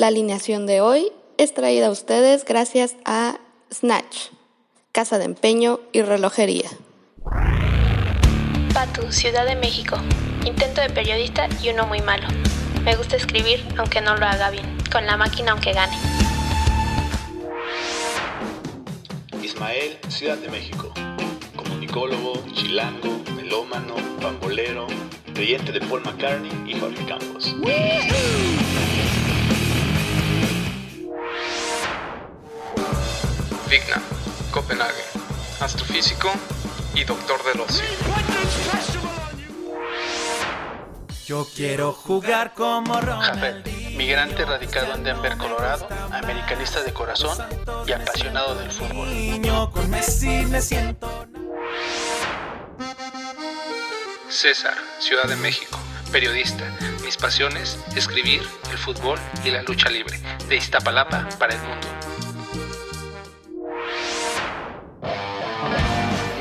La alineación de hoy es traída a ustedes gracias a Snatch, casa de empeño y relojería. Patu, Ciudad de México. Intento de periodista y uno muy malo. Me gusta escribir aunque no lo haga bien, con la máquina aunque gane. Ismael, Ciudad de México. Comunicólogo, chilango, melómano, pambolero, creyente de Paul McCartney y Jorge Campos. Vigna, Copenhague, astrofísico y doctor del ocio. Yo quiero jugar como Jafet, migrante radicado en Denver, Colorado, americanista de corazón y apasionado del fútbol. César, Ciudad de México, periodista. Mis pasiones, escribir, el fútbol y la lucha libre. De Iztapalapa para el mundo.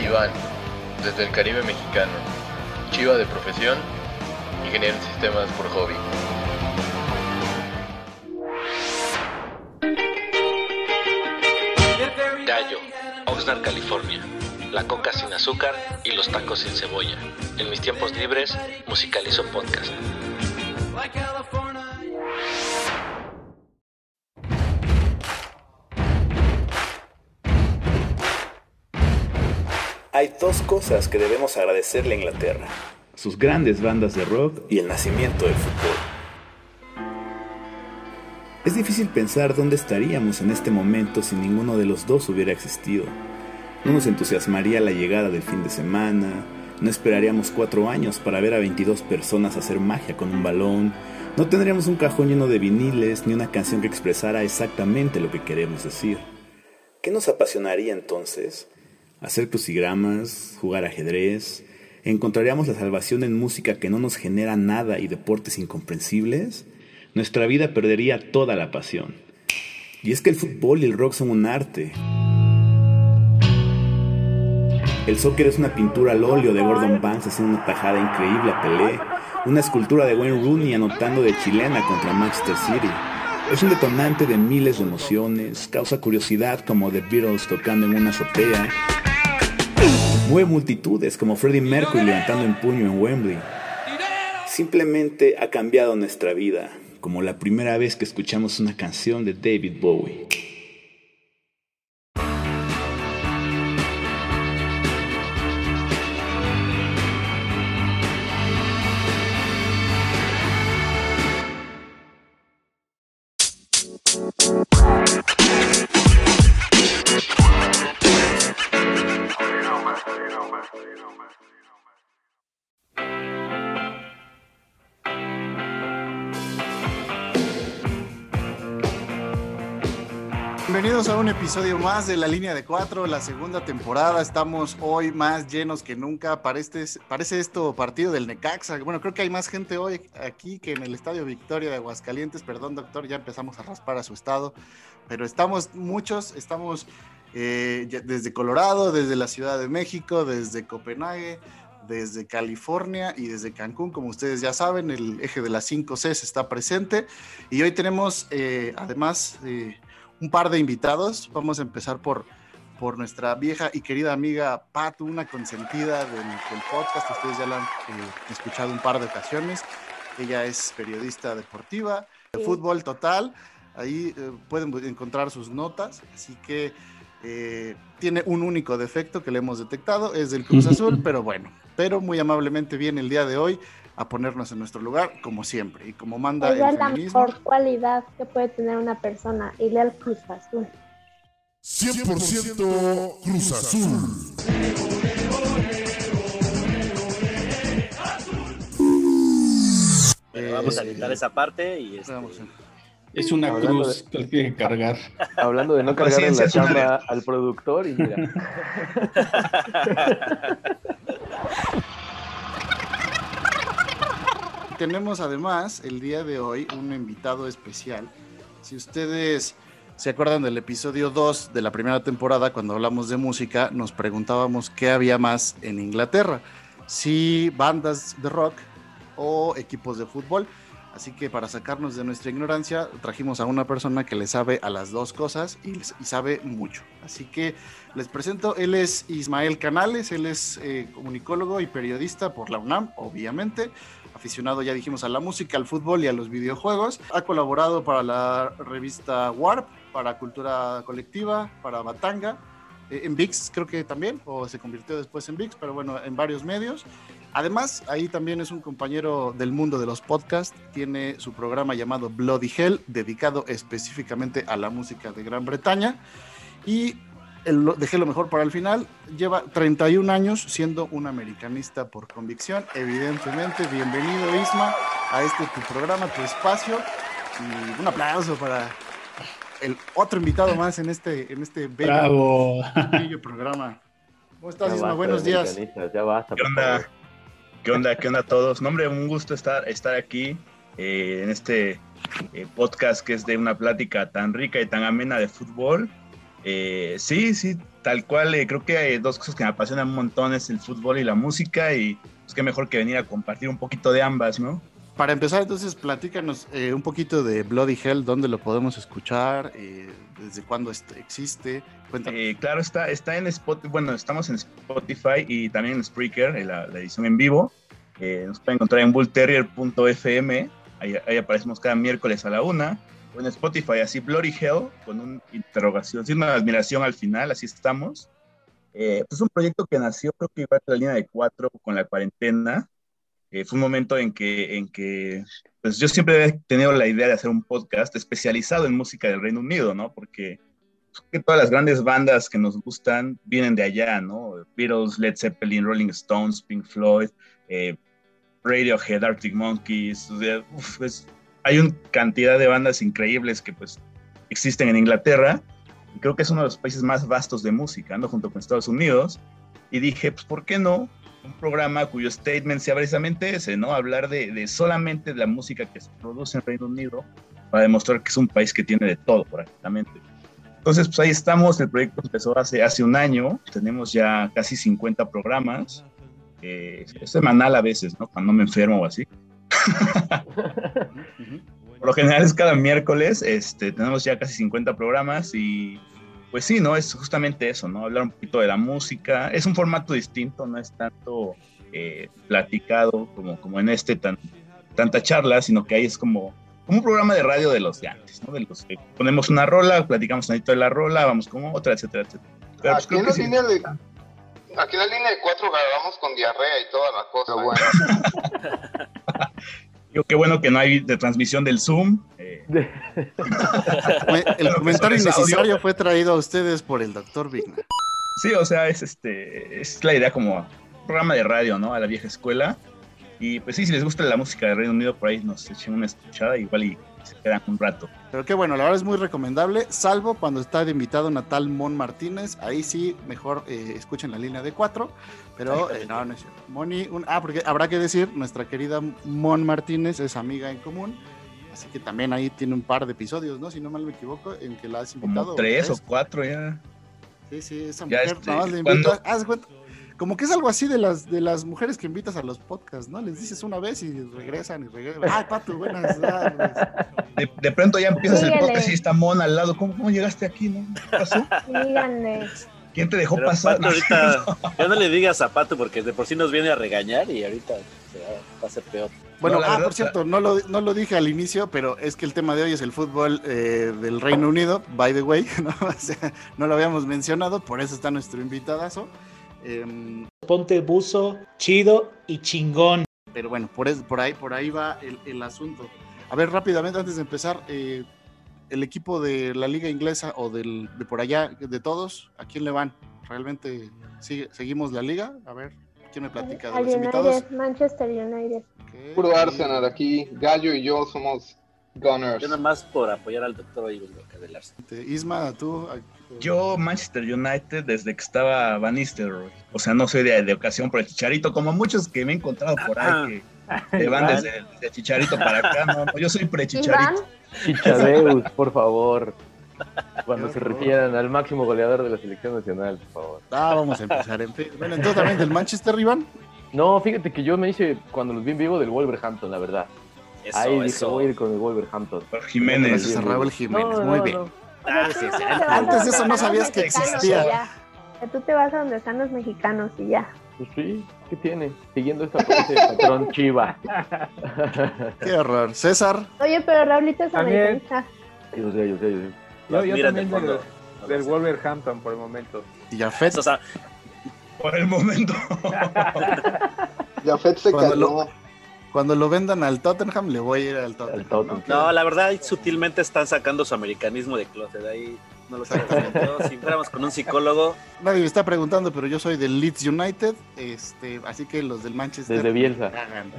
Iván, desde el Caribe mexicano, chiva de profesión, ingeniero en sistemas por hobby. Gallo, Oxnard, California. La coca sin azúcar y los tacos sin cebolla. En mis tiempos libres, musicalizo podcast. Hay dos cosas que debemos agradecerle a Inglaterra. Sus grandes bandas de rock y el nacimiento del fútbol. Es difícil pensar dónde estaríamos en este momento si ninguno de los dos hubiera existido. No nos entusiasmaría la llegada del fin de semana, no esperaríamos cuatro años para ver a 22 personas hacer magia con un balón, no tendríamos un cajón lleno de viniles ni una canción que expresara exactamente lo que queremos decir. ¿Qué nos apasionaría entonces? Hacer crucigramas, jugar ajedrez, ¿encontraríamos la salvación en música que no nos genera nada y deportes incomprensibles? Nuestra vida perdería toda la pasión. Y es que el fútbol y el rock son un arte. El soccer es una pintura al óleo de Gordon Banks haciendo una tajada increíble a Pelé, una escultura de Wayne Rooney anotando de chilena contra Manchester City. Es un detonante de miles de emociones, causa curiosidad como The Beatles tocando en una azotea, mueve multitudes como Freddie Mercury levantando en puño en Wembley. Simplemente ha cambiado nuestra vida, como la primera vez que escuchamos una canción de David Bowie. Episodio más de La Línea de Cuatro, la segunda temporada. Estamos hoy más llenos que nunca. Parece, parece esto partido del Necaxa. Bueno, creo que hay más gente hoy aquí que en el Estadio Victoria de Aguascalientes. Perdón, doctor, ya empezamos a raspar a su estado. Pero estamos muchos, estamos eh, desde Colorado, desde la Ciudad de México, desde Copenhague, desde California y desde Cancún. Como ustedes ya saben, el eje de las 5 Cs está presente. Y hoy tenemos, eh, además... Eh, un par de invitados. Vamos a empezar por, por nuestra vieja y querida amiga Patu, una consentida del, del podcast. Ustedes ya la han eh, escuchado un par de ocasiones. Ella es periodista deportiva, de fútbol total. Ahí eh, pueden encontrar sus notas. Así que eh, tiene un único defecto que le hemos detectado, es del Cruz Azul, pero bueno, pero muy amablemente viene el día de hoy a ponernos en nuestro lugar, como siempre, y como manda Ella el es la feminismo. mejor cualidad que puede tener una persona y le al Cruz Azul. 100% Cruz Azul. Bueno, vamos a editar esa parte y este, Es una Hablando cruz que tiene que cargar. Hablando de no cargar en la chamba al productor y mira. Tenemos además el día de hoy un invitado especial. Si ustedes se acuerdan del episodio 2 de la primera temporada, cuando hablamos de música, nos preguntábamos qué había más en Inglaterra, si bandas de rock o equipos de fútbol. Así que para sacarnos de nuestra ignorancia, trajimos a una persona que le sabe a las dos cosas y, y sabe mucho. Así que les presento, él es Ismael Canales, él es eh, comunicólogo y periodista por la UNAM, obviamente aficionado, ya dijimos, a la música, al fútbol y a los videojuegos. Ha colaborado para la revista Warp, para Cultura Colectiva, para Batanga, eh, en VIX creo que también, o se convirtió después en VIX, pero bueno, en varios medios. Además, ahí también es un compañero del mundo de los podcasts, tiene su programa llamado Bloody Hell, dedicado específicamente a la música de Gran Bretaña. Y el, lo- dejé lo mejor para el final. Lleva 31 años siendo un americanista por convicción. Evidentemente, bienvenido Isma a este tu programa, tu espacio. Y un aplauso para el otro invitado más en este, en este bello, Bravo. bello programa. ¿Cómo estás, Ya Isma? basta Buenos días. americanistas, Ya basta. ¿Qué onda? ¿Qué onda? ¿Qué onda a todos? No, hombre, un gusto estar, estar aquí eh, en este eh, podcast que es de una plática tan rica y tan amena de fútbol. Eh, sí, sí, tal cual. eh, creo que hay dos cosas que me apasionan un montón, es el fútbol y la música y pues qué mejor que venir a compartir un poquito de ambas, ¿no? Para empezar, entonces, platícanos eh, un poquito de Bloody Hell, dónde lo podemos escuchar, eh, desde cuándo existe. Cuéntanos. Eh, claro, está, está en Spotify, bueno, estamos en Spotify y también en Spreaker, en la, la edición en vivo. Eh, nos pueden encontrar en bullterrier.fm, ahí, ahí aparecemos cada miércoles a la una, en Spotify, así Bloody Hell, con una interrogación, sin una admiración al final, así estamos. Eh, pues un proyecto que nació, creo que igual la línea de cuatro con la cuarentena. Eh, fue un momento en que, en que pues yo siempre he tenido la idea de hacer un podcast especializado en música del Reino Unido, ¿no? Porque que todas las grandes bandas que nos gustan vienen de allá, ¿no? Beatles, Led Zeppelin, Rolling Stones, Pink Floyd, eh, Radiohead, Arctic Monkeys, o sea, uf, pues, hay una cantidad de bandas increíbles que pues existen en Inglaterra y creo que es uno de los países más vastos de música, ¿no? Junto con Estados Unidos. Y dije, pues, ¿por qué no? Un programa cuyo statement sea precisamente ese, ¿no? Hablar de, de solamente de la música que se produce en Reino Unido para demostrar que es un país que tiene de todo prácticamente. Entonces, pues ahí estamos, el proyecto empezó hace, hace un año, tenemos ya casi 50 programas, eh, semanal a veces, ¿no? Cuando me enfermo o así. Por lo general es cada miércoles, este, tenemos ya casi 50 programas y pues sí, ¿no? Es justamente eso, ¿no? Hablar un poquito de la música, es un formato distinto, no es tanto eh, platicado como, como en este, tan, tanta charla, sino que ahí es como, como un programa de radio de los de antes, ¿no? De los que ponemos una rola, platicamos tantito de la rola, vamos con otra, etcétera, etcétera. Pero Aquí creo en que la sí. línea de aquí en la línea de cuatro grabamos con diarrea y toda la cosa. Digo, qué bueno que no hay de transmisión del Zoom. eh, El comentario innecesario fue traído a ustedes por el doctor Vigna. Sí, o sea, es este es la idea como programa de radio, ¿no? A la vieja escuela. Y pues sí, si les gusta la música de Reino Unido, por ahí nos echen una escuchada, igual y se quedan un rato. Pero qué bueno, la verdad es muy recomendable, salvo cuando está de invitado Natal Mon Martínez. Ahí sí, mejor eh, escuchen la línea de cuatro. Pero eh, no, no es cierto. Moni, un- ah, porque habrá que decir, nuestra querida Mon Martínez es amiga en común. Así que también ahí tiene un par de episodios, ¿no? Si no mal me equivoco, en que la has invitado. Como tres o cuatro ya. Sí, sí, esa Ya, mujer este, nada más le invita. haz cuenta, como que es algo así de las de las mujeres que invitas a los podcasts, ¿no? Les dices una vez y regresan y regresan. Ay, Pato, buenas tardes. De, de pronto ya empiezas el podcast y está Mona al lado. ¿Cómo, cómo llegaste aquí, no? ¿Qué pasó? Díganle. ¿Quién te dejó Pero pasar? Pato, ahorita, ya no le digas a Pato porque de por sí nos viene a regañar y ahorita se va, va a ser peor. Bueno, No, ah, verdad, por cierto, no lo, no lo dije al inicio, pero es que el tema de hoy es el fútbol eh, del Reino Unido, by the way, ¿no? O sea, no lo habíamos mencionado, por eso está nuestro invitadazo. Em, Ponte buzo, chido y chingón. pero bueno, por, es- por, ahí, por ahí va el, el asunto. A ver, rápidamente, antes de empezar, eh, el equipo de la liga inglesa o del, de por allá, de todos, ¿a quién le van? ¿Realmente sigue, seguimos la liga? A ver, ¿quién me platica de Al los invitados? United, Manchester United. Ok, Puro Arsenal aquí. Gallo y yo somos Gunners. Yo nada más por apoyar al doctor. Isma, tú. Yo, Manchester United, desde que estaba Van Nistelrooy. O sea, no soy de, de ocasión por el chicharito, como muchos que me he encontrado por ahí que, que van desde, desde chicharito para acá. No, no, yo soy pre-chicharito. Chichadeus, por favor. Cuando se refieran al máximo goleador de la selección nacional, por favor. Ah, vamos a empezar. En fin. Bueno, entonces también del Manchester, Iván. No, fíjate que yo me hice, cuando los vi en vivo, del Wolverhampton, la verdad. Eso, Ahí dije, eso. voy a ir con el Wolverhampton. Jiménez. Jiménez. No, Muy no, bien. no. Ah, sí, sí. Antes de eso no sabías que existía. Que tú te vas a donde están los mexicanos y ya. Pues sí, ¿qué tiene? Siguiendo esta ese patrón chiva. Qué horror. César. Oye, pero Raulito es También. americanista. Yo sé, yo sé, yo sé. Yo, yo de también del, del Wolverhampton por el momento. Y Jafet. O sea, Por el momento. Jafet se Cuando caló. lo, cuando lo vendan al Tottenham, le voy a ir al Tottenham. No, la verdad, sutilmente están sacando su americanismo de closet. Ahí no lo sé. Si fuéramos con un psicólogo, Nadie me está preguntando, pero yo soy del Leeds United, este, así que los del Manchester. Desde Bielsa. me cagan,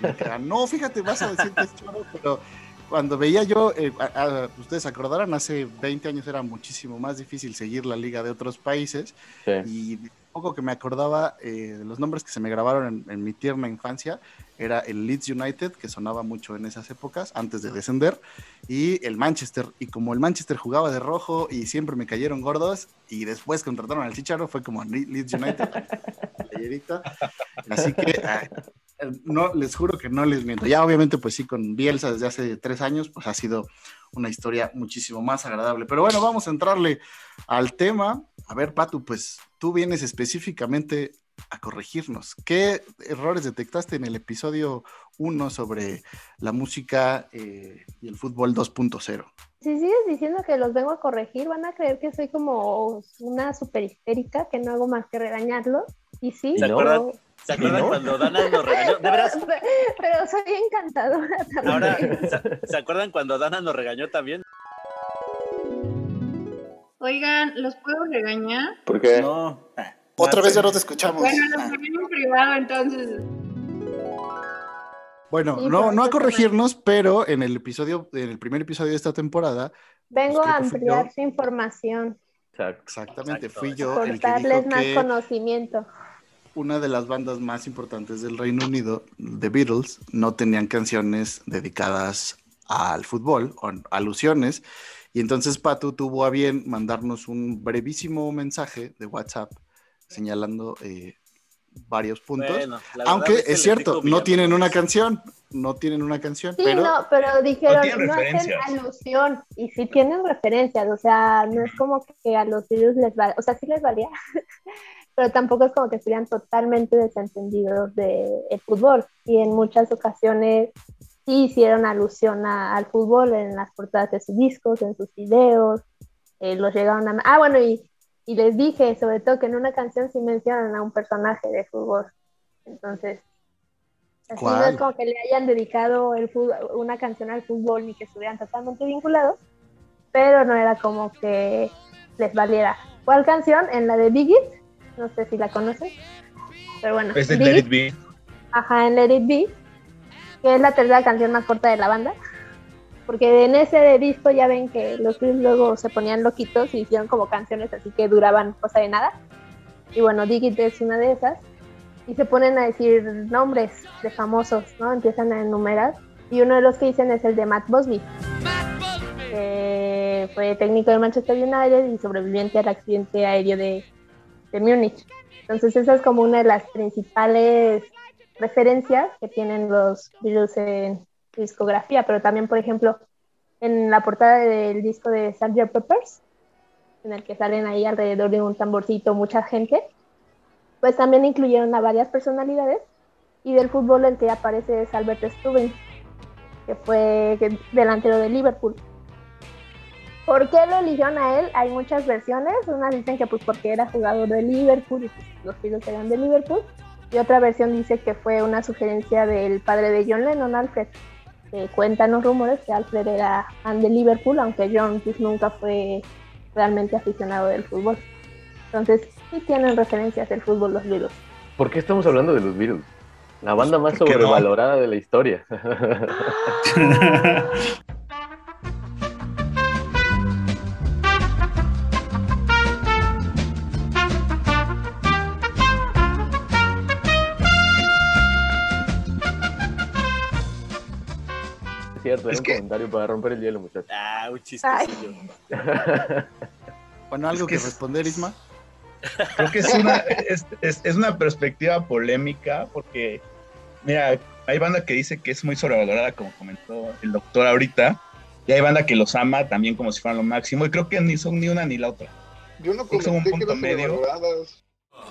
me cagan. No, fíjate, vas a decir que es choro, pero cuando veía yo, eh, a- a- ustedes acordarán, hace 20 años era muchísimo más difícil seguir la liga de otros países Sí. y poco que me acordaba eh, de los nombres que se me grabaron en, en mi tierna infancia era el Leeds United, que sonaba mucho en esas épocas, antes de descender, y el Manchester. Y como el Manchester jugaba de rojo y siempre me cayeron gordos, y después contrataron al Chicharo, fue como Le- Leeds United, playerita. Así que ah, no, les juro que no les miento. Ya obviamente, pues sí, con Bielsa desde hace tres años, pues ha sido una historia muchísimo más agradable. Pero bueno, vamos a entrarle al tema. A ver, Patu, pues tú vienes específicamente a corregirnos. ¿Qué errores detectaste en el episodio 1 sobre la música eh, y el fútbol 2.0? Si sigues diciendo que los vengo a corregir, van a creer que soy como una super histérica, que no hago más que regañarlos. Y sí, ¿se pero- acuerdan, ¿se acuerdan no? cuando Dana nos regañó? De veras, pero soy encantadora también. ahora, ¿se, se acuerdan cuando Dana nos regañó también? Oigan, ¿los puedo regañar? ¿Por qué? No. Otra vez ya no te escuchamos. Bueno, los Ah. regaño en privado entonces. Bueno, Sí, no, a corregirnos, pero en el episodio, en el primer episodio de esta temporada, Vengo Pues a ampliar su información, Exacto. exactamente, Exacto, fui yo el que dijo más que conocimiento. una de las bandas más importantes del Reino Unido, The Beatles, no tenían canciones dedicadas al fútbol o alusiones. Y entonces Patu tuvo a bien mandarnos un brevísimo mensaje de WhatsApp señalando eh, varios puntos. Bueno, Aunque que es cierto, no tienen una canción, no tienen una canción, Sí, pero no, pero dijeron, tienen no, hacen alusión, y sí tienen referencias, o sea, no es como que a los virus les va, o sea, sí les valía, pero tampoco es como que estuvieran totalmente desentendidos del fútbol, y en muchas ocasiones sí hicieron alusión a- al fútbol en las portadas de sus discos, en sus videos, eh, los llegaron a... Ah, bueno, y, y les dije, sobre todo, que en una canción sí mencionan a un personaje de fútbol, entonces... Así no es como que le hayan dedicado el fútbol, una canción al fútbol ni que estuvieran totalmente vinculados, pero no era como que les valiera. ¿Cuál canción? En la de Biggie, no sé si la conocen, pero bueno. Es de Big Let It, It Be. Ajá, en Let It Be, que es la tercera canción más corta de la banda, porque en ese disco ya ven que los Beatles luego se ponían loquitos y hicieron como canciones así que duraban cosa de nada. Y bueno, Dig It es una de esas. Y se ponen a decir nombres de famosos, ¿no? Empiezan a enumerar. Y uno de los que dicen es el de Matt Busby, que fue técnico de Manchester United y sobreviviente al accidente aéreo de, de Múnich. Entonces esa es como una de las principales referencias que tienen los Beatles en discografía, pero también, por ejemplo, en la portada del disco de Sgt. Peppers, en el que salen ahí alrededor de un tamborcito mucha gente, pues también incluyeron a varias personalidades y del fútbol el que aparece es Albert Stubbing, que fue delantero de Liverpool. ¿Por qué lo eligieron a él? Hay muchas versiones. Unas dicen que pues porque era jugador de Liverpool y pues, los Beatles eran de Liverpool. Y otra versión dice que fue una sugerencia del padre de John Lennon, Alfred. Que cuentan los rumores que Alfred era fan de Liverpool, aunque John pues, nunca fue realmente aficionado del fútbol. Entonces sí tienen referencias del fútbol los Beatles. ¿Por qué estamos hablando de los Beatles? La banda más ¿Por qué no? sobrevalorada de la historia. Es cierto, era un comentario para romper el hielo, muchachos. Ah, un chistecillo. Bueno, algo Es que que es- responder, Isma. Creo que es una, es, es- es una perspectiva polémica porque, mira, hay banda que dice que es muy sobrevalorada, como comentó el doctor ahorita, y hay banda que los ama también como si fueran lo máximo, y creo que ni son ni una ni la otra. Yo no Creo que son un comenté que eran medio. sobrevaloradas.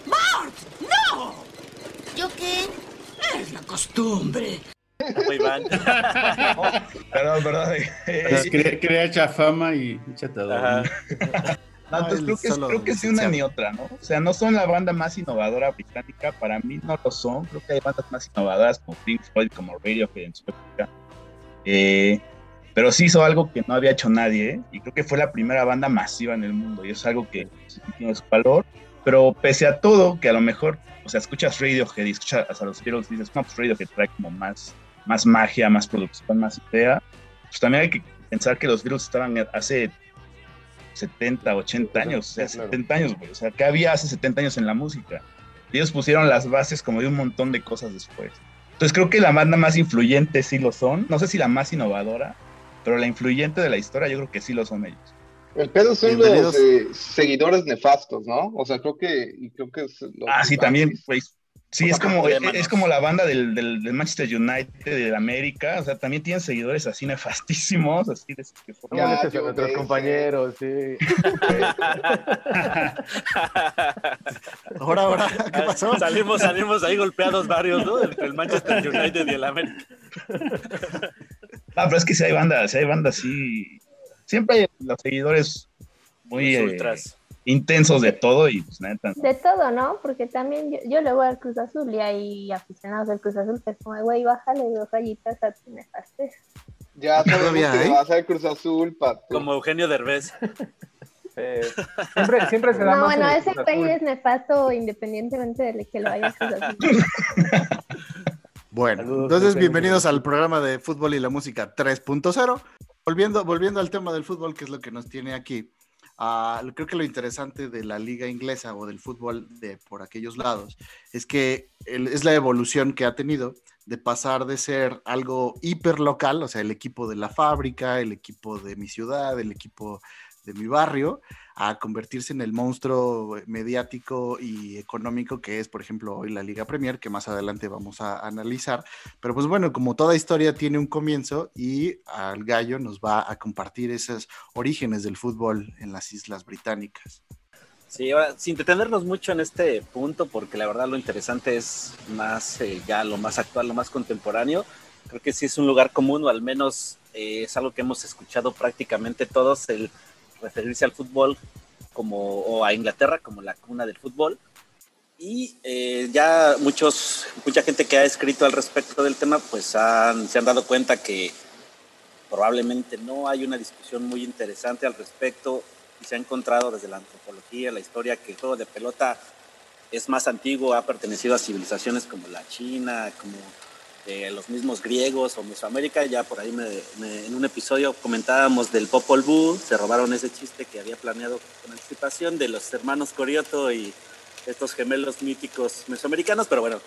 ¡No! ¿Yo qué? Es la costumbre. Muy mal. Perdón, perdón. Pues crea, crea echa fama y échate a dormir. No, entonces creo que, creo que sí una ni otra, ¿no? O sea, no son la banda más innovadora británica, para mí no lo son. Creo que hay bandas más innovadoras como Pink Floyd, como Radiohead en su época. Eh, pero sí hizo algo que no había hecho nadie, ¿eh? y creo que fue la primera banda masiva en el mundo, y es algo que sí tiene su valor. Pero pese a todo, que a lo mejor, o sea, escuchas Radiohead y escuchas a los Beatles y dices, no, pues Radiohead trae como más, más magia, más producción, más idea. Pues también hay que pensar que los Beatles estaban hace 70, 80 años, o sea, Sí, claro. 70 años, güey. O sea, ¿qué había hace 70 años en la música? Ellos pusieron las bases como de un montón de cosas después. Entonces creo que la banda más influyente sí lo son. No sé si la más innovadora, pero la influyente de la historia yo creo que sí lo son ellos. El pedo son los eh, seguidores nefastos, ¿no? O sea, creo que, y creo que es lo Ah, sí, también, güey. Sí, O sea, es como, es como la banda del, del, del Manchester United de América. O sea, también tienen seguidores así nefastísimos, así de que a nuestros compañeros, sí. Ahora, ahora, ¿qué pasó? Salimos, salimos ahí golpeados varios, ¿no? Entre el Manchester United y el América. Ah, pero es que si hay bandas, si hay bandas, sí. Siempre hay los seguidores muy Los eh, ultras. Intensos de todo y pues neta. De todo, ¿no? Porque también yo, yo le voy al Cruz Azul y hay aficionados del Cruz Azul que es como, güey, bájale dos rayitas a tu nefastez. Ya Todavía que hay. va a ser Cruz Azul, Pato. Como Eugenio Derbez. Siempre, siempre se da No, más bueno, ese Azul. es nefasto independientemente de que lo haya. Bueno, Saludos, entonces bienvenidos al programa de Fútbol y la Música 3.0. Volviendo, volviendo al tema del fútbol, que es lo que nos tiene aquí. Ah, creo que lo interesante de la liga inglesa o del fútbol de por aquellos lados es que es la evolución que ha tenido de pasar de ser algo hiperlocal, o sea, el equipo de la fábrica, el equipo de mi ciudad, el equipo de mi barrio, a convertirse en el monstruo mediático y económico que es, por ejemplo, hoy la Liga Premier, que más adelante vamos a analizar. Pero pues bueno, como toda historia tiene un comienzo y al gallo nos va a compartir esos orígenes del fútbol en las Islas Británicas. Sí, ahora, sin detenernos mucho en este punto, porque la verdad lo interesante es más eh, ya lo más actual, lo más contemporáneo. Creo que sí es un lugar común, o al menos eh, es algo que hemos escuchado prácticamente todos, el referirse al fútbol como, o a Inglaterra como la cuna del fútbol. Y eh, ya muchos, mucha gente que ha escrito al respecto del tema, pues han- se han dado cuenta que probablemente no hay una discusión muy interesante al respecto y se ha encontrado desde la antropología, la historia, que el juego de pelota es más antiguo, ha pertenecido a civilizaciones como la China, como eh, los mismos griegos o Mesoamérica. Ya por ahí me- me- en un episodio comentábamos del Popol Vuh, se robaron ese chiste que había planeado con anticipación de los hermanos Corioto y estos gemelos míticos mesoamericanos, pero bueno,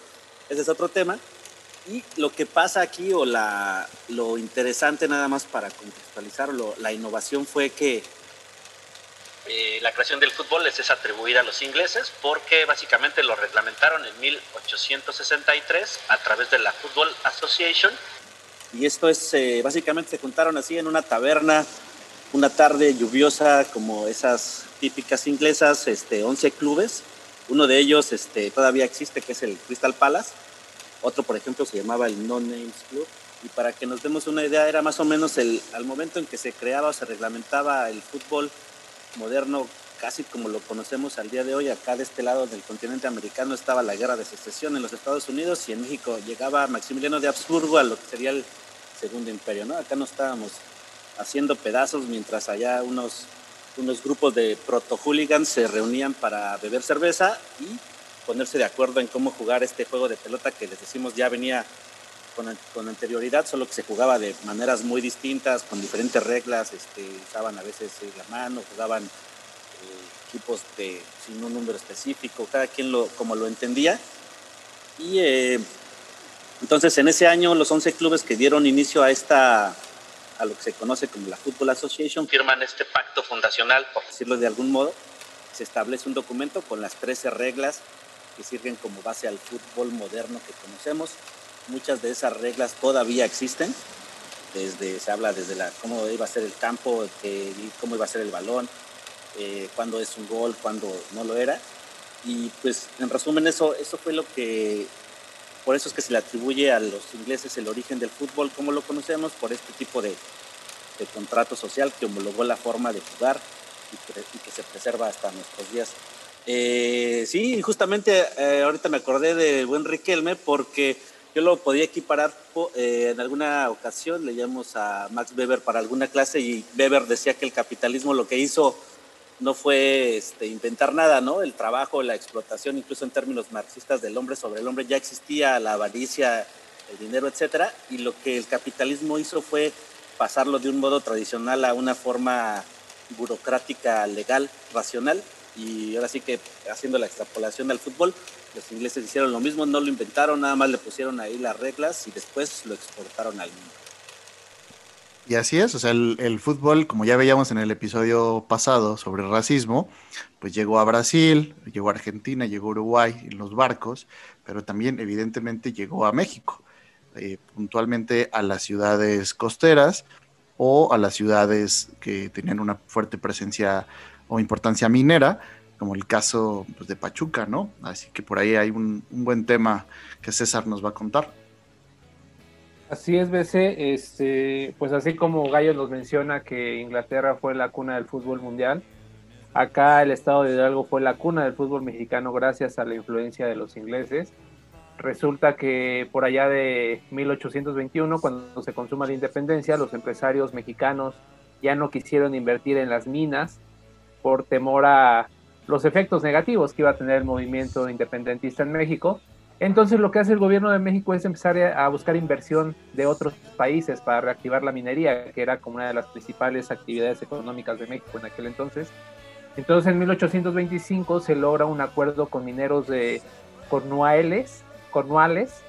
ese es otro tema. Y lo que pasa aquí, o la, lo interesante nada más para contextualizar, lo- la innovación fue que eh, la creación del fútbol les es atribuida a los ingleses porque básicamente lo reglamentaron en 1863 a través de la Football Association. Y esto es, eh, básicamente se juntaron así en una taberna una tarde lluviosa como esas típicas inglesas, este, 11 clubes. Uno de ellos este, todavía existe, que es el Crystal Palace. Otro, por ejemplo, se llamaba el No Names Club. Y para que nos demos una idea, era más o menos el, al momento en que se creaba o se reglamentaba el fútbol moderno, casi como lo conocemos al día de hoy. Acá de este lado del continente americano estaba la guerra de secesión en los Estados Unidos y en México llegaba Maximiliano de Habsburgo a lo que sería el segundo imperio. ¿no? Acá no estábamos haciendo pedazos mientras allá unos, unos grupos de proto-hooligans se reunían para beber cerveza y ponerse de acuerdo en cómo jugar este juego de pelota que les decimos ya venía con, con anterioridad, solo que se jugaba de maneras muy distintas, con diferentes reglas, este, usaban a veces eh, la mano, jugaban eh, equipos de, sin un número específico, cada quien lo, como lo entendía. Y eh, entonces en ese año los 11 clubes que dieron inicio a esta a lo que se conoce como la Football Association firman este pacto fundacional, por decirlo de algún modo. Se establece un documento con las 13 reglas que sirven como base al fútbol moderno que conocemos. Muchas de esas reglas todavía existen. Desde, se habla desde la, cómo iba a ser el campo, que, cómo iba a ser el balón, eh, cuándo es un gol, cuándo no lo era. Y pues en resumen eso, eso fue lo que por eso es que se le atribuye a los ingleses el origen del fútbol como lo conocemos, por este tipo de, contrato social que homologó la forma de jugar y que, se preserva hasta nuestros días. Eh, sí, justamente eh, ahorita me acordé de buen Riquelme porque yo lo podía equiparar eh, en alguna ocasión, leíamos a Max Weber para alguna clase y Weber decía que el capitalismo lo que hizo no fue este, inventar nada, ¿no? El trabajo, la explotación, incluso en términos marxistas del hombre sobre el hombre, ya existía la avaricia, el dinero, etcétera, y lo que el capitalismo hizo fue pasarlo de un modo tradicional a una forma burocrática, legal, racional, y ahora sí que haciendo la extrapolación al fútbol, los ingleses hicieron lo mismo, no lo inventaron, nada más le pusieron ahí las reglas y después lo exportaron al mundo. Y así es, o sea, el, fútbol, como ya veíamos en el episodio pasado sobre racismo, pues llegó a Brasil, llegó a Argentina, llegó a Uruguay en los barcos, pero también evidentemente llegó a México, eh, puntualmente a las ciudades costeras o a las ciudades que tenían una fuerte presencia o importancia minera, como el caso pues, de Pachuca, ¿no? Así que por ahí hay un, buen tema que César nos va a contar. Así es, BC. Este, pues así como Gallo nos menciona que Inglaterra fue la cuna del fútbol mundial, acá el estado de Hidalgo fue la cuna del fútbol mexicano gracias a la influencia de los ingleses. Resulta que por allá de 1821, cuando se consuma la independencia, los empresarios mexicanos ya no quisieron invertir en las minas por temor a los efectos negativos que iba a tener el movimiento independentista en México entonces lo que hace el gobierno de México es empezar a buscar inversión de otros países para reactivar la minería, que era como una de las principales actividades económicas de México en aquel entonces. Entonces en 1825 se logra un acuerdo con mineros de Cornualles, Cornualles,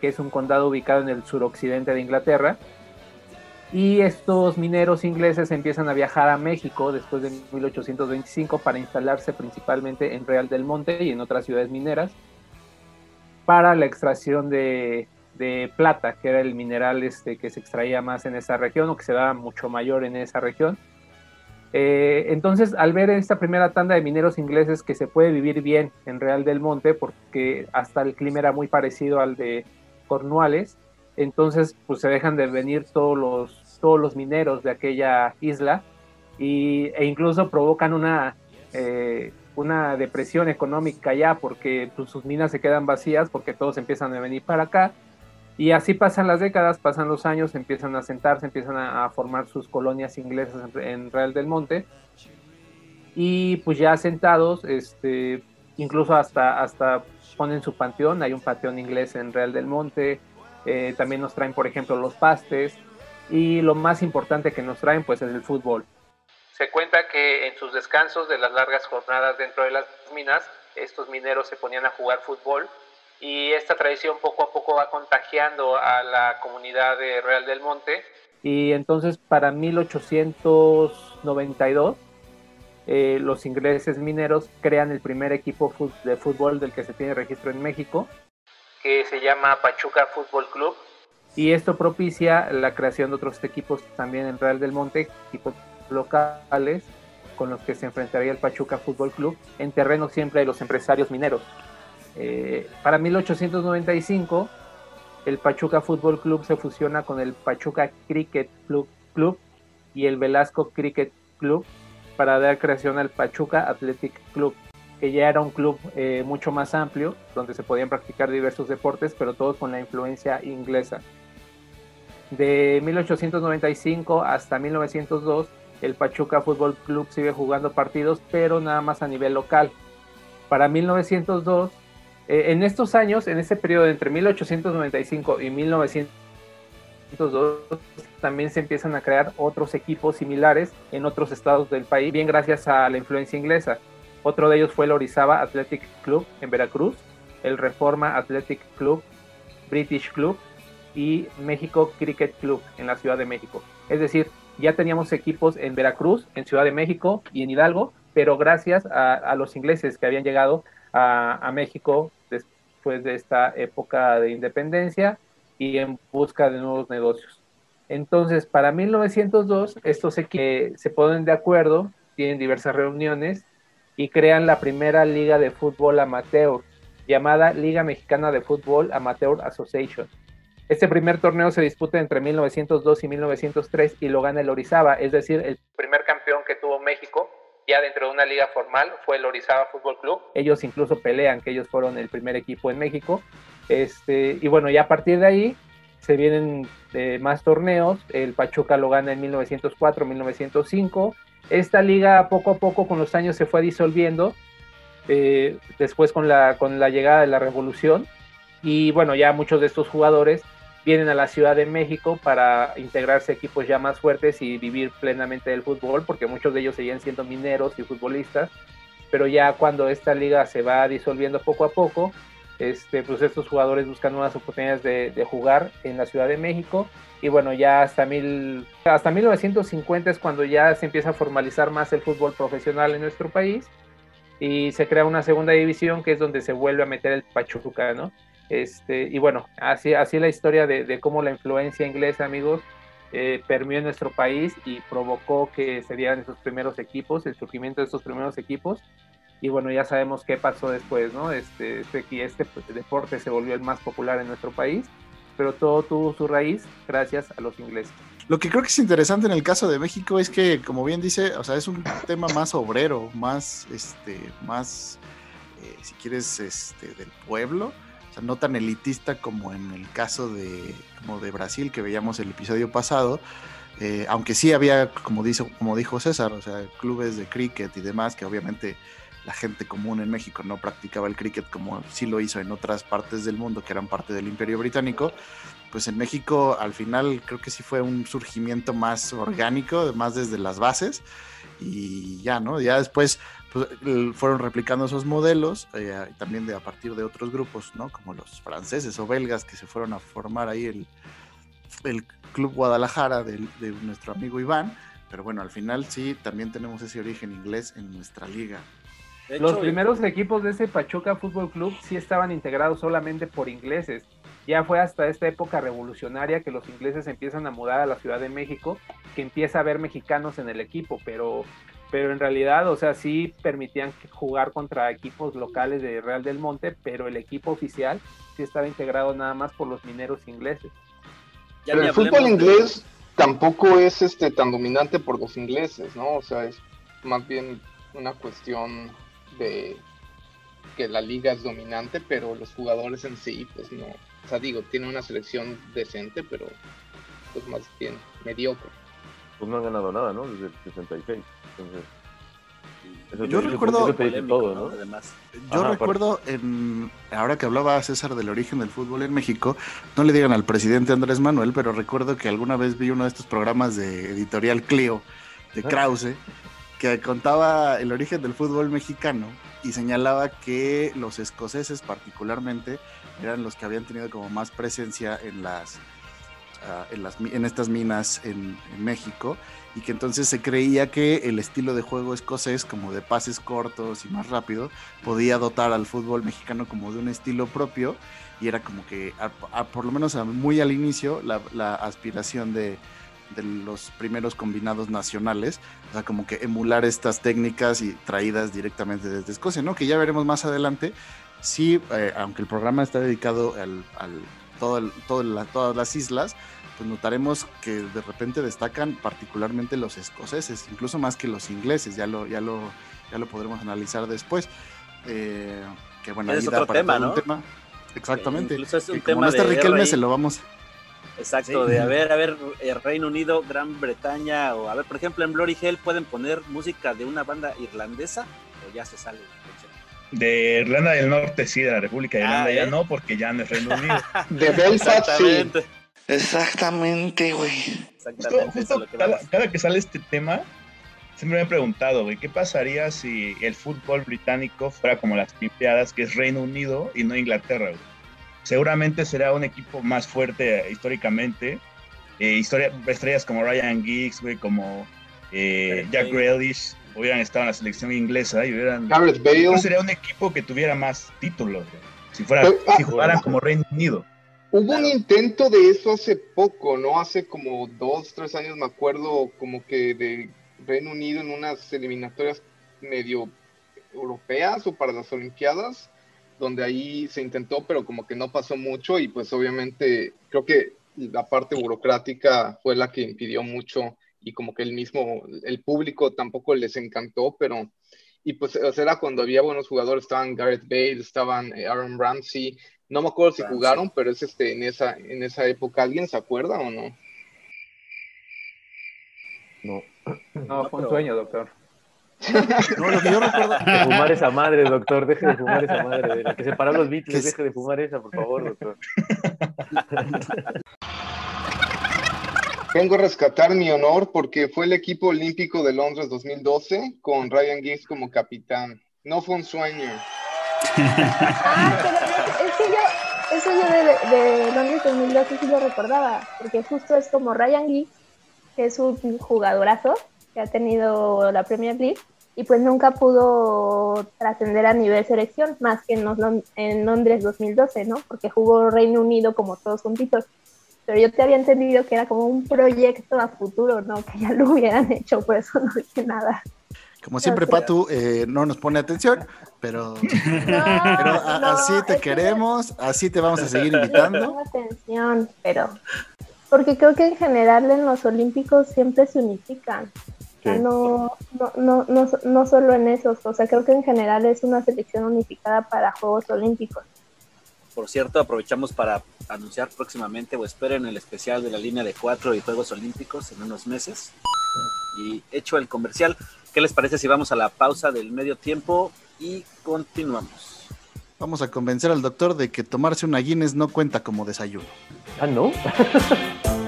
que es un condado ubicado en el suroccidente de Inglaterra. Y estos mineros ingleses empiezan a viajar a México después de 1825 para instalarse principalmente en Real del Monte y en otras ciudades mineras para la extracción de, plata, que era el mineral este, que se extraía más en esa región o que se daba mucho mayor en esa región. Eh, entonces, al ver esta primera tanda de mineros ingleses que se puede vivir bien en Real del Monte, porque hasta el clima era muy parecido al de Cornualles, entonces pues se dejan de venir todos los, todos los mineros de aquella isla y, e incluso provocan una eh, una depresión económica ya porque pues, sus minas se quedan vacías porque todos empiezan a venir para acá. Y así pasan las décadas, pasan los años, empiezan a sentarse, empiezan a, formar sus colonias inglesas en, Real del Monte. Y pues ya sentados, este, incluso hasta, hasta ponen su panteón, hay un panteón inglés en Real del Monte, eh, también nos traen, por ejemplo, los pastes, y lo más importante que nos traen, pues es el fútbol. Se cuenta que en sus descansos de las largas jornadas dentro de las minas, estos mineros se ponían a jugar fútbol y esta tradición poco a poco va contagiando a la comunidad de Real del Monte. Y entonces para 1892 eh, los ingleses mineros crean el primer equipo de fútbol del que se tiene registro en México. Que se llama Pachuca Fútbol Club. Y esto propicia la creación de otros equipos también en Real del Monte, equipos locales con los que se enfrentaría el Pachuca Fútbol Club en terreno siempre de los empresarios mineros. Eh, para 1895, el Pachuca Fútbol Club se fusiona con el Pachuca Cricket Club, y el Velasco Cricket Club para dar creación al Pachuca Athletic Club, que ya era un club eh, mucho más amplio, donde se podían practicar diversos deportes, pero todos con la influencia inglesa. De 1895 hasta 1902, el Pachuca Fútbol Club sigue jugando partidos, pero nada más a nivel local. Para 1902 Eh, en estos años, en ese periodo entre 1895 y 1902, también se empiezan a crear otros equipos similares en otros estados del país, bien gracias a la influencia inglesa. Otro de ellos fue el Orizaba Athletic Club en Veracruz, el Reforma Athletic Club, British Club y México Cricket Club en la Ciudad de México. Es decir, ya teníamos equipos en Veracruz, en Ciudad de México y en Hidalgo, pero gracias a, los ingleses que habían llegado a, México después de esta época de independencia y en busca de nuevos negocios. Entonces, para 1902, estos equipos se ponen de acuerdo, tienen diversas reuniones y crean la primera liga de fútbol amateur, llamada Liga Mexicana de Fútbol Amateur Association. Este primer torneo se disputa entre 1902 y 1903 y lo gana el Orizaba, es decir, el primer campeón que tuvo México ya dentro de una liga formal fue el Orizaba Fútbol Club. Ellos incluso pelean que ellos fueron el primer equipo en México. Este, y bueno, ya a partir de ahí se vienen eh, más torneos. El Pachuca lo gana en 1904, 1905. Esta liga poco a poco con los años se fue disolviendo. Eh, después con la, con la llegada de la revolución. Y bueno, ya muchos de estos jugadores vienen a la Ciudad de México para integrarse a equipos ya más fuertes y vivir plenamente del fútbol, porque muchos de ellos seguían siendo mineros y futbolistas, pero ya cuando esta liga se va disolviendo poco a poco, este, pues estos jugadores buscan nuevas oportunidades de, jugar en la Ciudad de México. Y bueno, ya hasta, mil, hasta 1950 es cuando ya se empieza a formalizar más el fútbol profesional en nuestro país. Y se crea una segunda división que es donde se vuelve a meter el Pachuca, ¿no? Este, y bueno, así, así la historia de, cómo la influencia inglesa, amigos, eh, permeó en nuestro país y provocó que se dieran esos primeros equipos, el surgimiento de estos primeros equipos. Y bueno, ya sabemos qué pasó después, ¿no? Este, este, este deporte se volvió el más popular en nuestro país, pero todo tuvo su raíz gracias a los ingleses. Lo que creo que es interesante en el caso de México es que, como bien dice, o sea, es un tema más obrero, más, este, más, eh, si quieres, este, del pueblo sea, no tan elitista como en el caso de, como de Brasil que veíamos el episodio pasado, eh, aunque sí había, como, dice, como dijo César, o sea, clubes de cricket y demás, que obviamente la gente común en México no practicaba el cricket como sí lo hizo en otras partes del mundo que eran parte del imperio británico, pues en México al final creo que sí fue un surgimiento más orgánico, más desde las bases y ya, ¿no? Ya después pues, fueron replicando esos modelos, eh, también de, a partir de otros grupos, ¿no? Como los franceses o belgas que se fueron a formar ahí el, el Club Guadalajara de, nuestro amigo Iván, pero bueno, al final sí, también tenemos ese origen inglés en nuestra liga. Los primeros equipos de ese Pachuca Fútbol Club sí estaban integrados solamente por ingleses. Ya fue hasta esta época revolucionaria que los ingleses empiezan a mudar a la Ciudad de México, que empieza a haber mexicanos en el equipo, pero pero en realidad, o sea, sí permitían jugar contra equipos locales de Real del Monte, pero el equipo oficial sí estaba integrado nada más por los mineros ingleses. pero el fútbol inglés tampoco es este tan dominante por los ingleses, ¿no? O sea, es más bien una cuestión de que la liga es dominante, pero los jugadores en sí, pues no. O sea, digo, tiene una selección decente, pero pues más bien mediocre. Pues no han ganado nada, ¿no? Desde el 66 yo recuerdo, yo recuerdo en, ahora que hablaba César del origen del fútbol en México, no le digan al presidente Andrés Manuel, pero recuerdo que alguna vez vi uno de estos programas de editorial Clio de Krause que contaba el origen del fútbol mexicano y señalaba que los escoceses particularmente eran los que habían tenido como más presencia en las ah, en, las, en estas minas en, en México y que entonces se creía que el estilo de juego escocés, como de pases cortos y más rápido, podía dotar al fútbol mexicano como de un estilo propio y era como que, por lo menos muy al inicio, la, aspiración de, los primeros combinados nacionales, o sea, como que emular estas técnicas y traídas directamente desde Escocia, ¿no? Que ya veremos más adelante. Sí, eh, aunque el programa está dedicado al, todo todas las islas, pues notaremos que de repente destacan particularmente los escoceses, incluso más que los ingleses, ya lo, ya lo, ya lo podremos analizar después. Eh, que bueno, es otro tema, ¿no? Exactamente. incluso es un tema de Riquelme se lo vamos. Exacto, de a ver, a ver, eh, Reino Unido, Gran Bretaña, o a ver, por ejemplo, en Glory Hell pueden poner música de una banda irlandesa o ya se sale. De Irlanda del Norte, sí, de la República de Irlanda Ah, ya ¿eh? no, porque ya no es Reino Unido. De Belfast, sí. Exactamente. Güey. Justo, Exactamente. justo que cada, cada que sale este tema, siempre me he preguntado, güey, ¿qué pasaría si el fútbol británico fuera como las Olimpiadas, que es Reino Unido y no Inglaterra, güey? Seguramente será un equipo más fuerte históricamente. Eh, historia, estrellas como Ryan Giggs, güey, como eh, Jack. Grealish hubieran estado en la selección inglesa y hubieran... Gareth Bale. Sería un equipo que tuviera más títulos, güey, si, fuera, Pero, ah, si jugaran como Reino Unido. Hubo un intento de eso hace poco, ¿no? Hace como dos, tres años me acuerdo como que de Reino Unido en unas eliminatorias medio europeas o para las Olimpiadas, donde ahí se intentó, pero como que no pasó mucho y pues obviamente creo que la parte burocrática fue la que impidió mucho y como que el mismo, el público tampoco les encantó, pero y pues o sea, era cuando había buenos jugadores, estaban Gareth Bale, estaban eh, Aaron Ramsey, no me acuerdo si jugaron, pero es este en esa en esa época, ¿alguien se acuerda o no? No. No, fue un sueño, doctor. No, lo que yo recuerdo. De fumar esa madre, doctor. Deje de fumar esa madre. La que separó los Beatles, es- deje de fumar esa, por favor, doctor. Vengo a rescatar mi honor porque fue el equipo olímpico de Londres 2012 con Ryan Giggs como capitán. No fue un sueño. Ah, pero es que yo, eso yo de, de Londres 2012 sí lo recordaba, porque justo es como Ryan Giggs, que es un jugadorazo que ha tenido la Premier League y pues nunca pudo trascender a nivel selección, más que en, en Londres 2012, ¿no? Porque jugó Reino Unido como todos juntitos. Pero yo te había entendido que era como un proyecto a futuro, ¿no? Que ya lo hubieran hecho, por eso no dije nada. Como siempre, Patu eh, no nos pone atención, pero, pero No, a- no, así te que- queremos, así te vamos a seguir invitando. Pongo atención, pero porque creo que en general en los olímpicos siempre se unifican. Sí. no, no, no, no, no solo en esos, o sea, creo que en general es una selección unificada para Juegos Olímpicos. Por cierto, aprovechamos para anunciar próximamente o esperen el especial de la línea de cuatro y Juegos Olímpicos en unos meses. Y hecho el comercial, ¿qué les parece si vamos a la pausa del medio tiempo y continuamos? Vamos a convencer al doctor de que tomarse una Guinness no cuenta como desayuno. Ah, ¿no?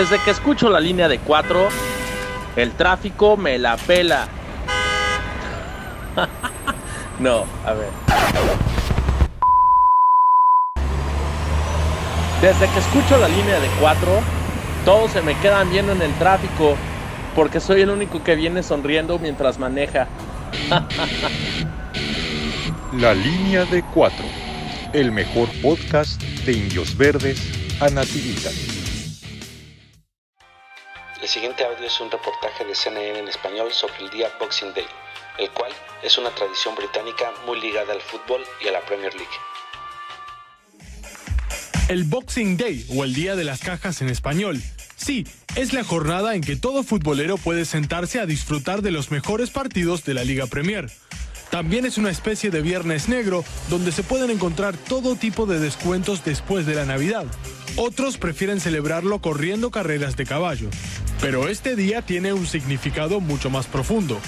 Desde que escucho la línea de 4, el tráfico me la pela. no, a ver. Desde que escucho la línea de 4, todos se me quedan viendo en el tráfico porque soy el único que viene sonriendo mientras maneja. La línea de 4, el mejor podcast de Indios Verdes a Natividad. Siguiente audio es un reportaje de CNN en español sobre el día Boxing Day, el cual es una tradición británica muy ligada al fútbol y a la Premier League. El Boxing Day o el Día de las Cajas en español. Sí, es la jornada en que todo futbolero puede sentarse a disfrutar de los mejores partidos de la Liga Premier. También es una especie de viernes negro donde se pueden encontrar todo tipo de descuentos después de la Navidad. Otros prefieren celebrarlo corriendo carreras de caballo. Pero este día tiene un significado mucho más profundo.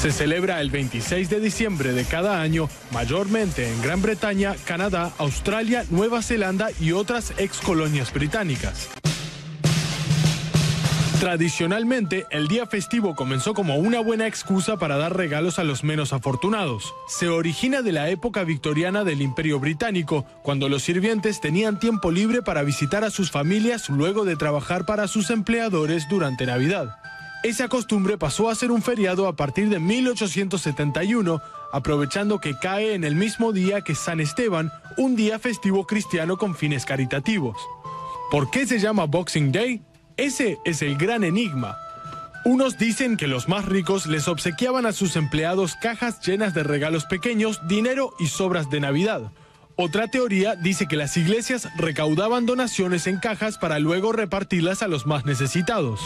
Se celebra el 26 de diciembre de cada año, mayormente en Gran Bretaña, Canadá, Australia, Nueva Zelanda y otras ex colonias británicas. Tradicionalmente, el día festivo comenzó como una buena excusa para dar regalos a los menos afortunados. Se origina de la época victoriana del Imperio Británico, cuando los sirvientes tenían tiempo libre para visitar a sus familias luego de trabajar para sus empleadores durante Navidad. Esa costumbre pasó a ser un feriado a partir de 1871, aprovechando que cae en el mismo día que San Esteban, un día festivo cristiano con fines caritativos. ¿Por qué se llama Boxing Day? Ese es el gran enigma. Unos dicen que los más ricos les obsequiaban a sus empleados cajas llenas de regalos pequeños, dinero y sobras de Navidad. Otra teoría dice que las iglesias recaudaban donaciones en cajas para luego repartirlas a los más necesitados.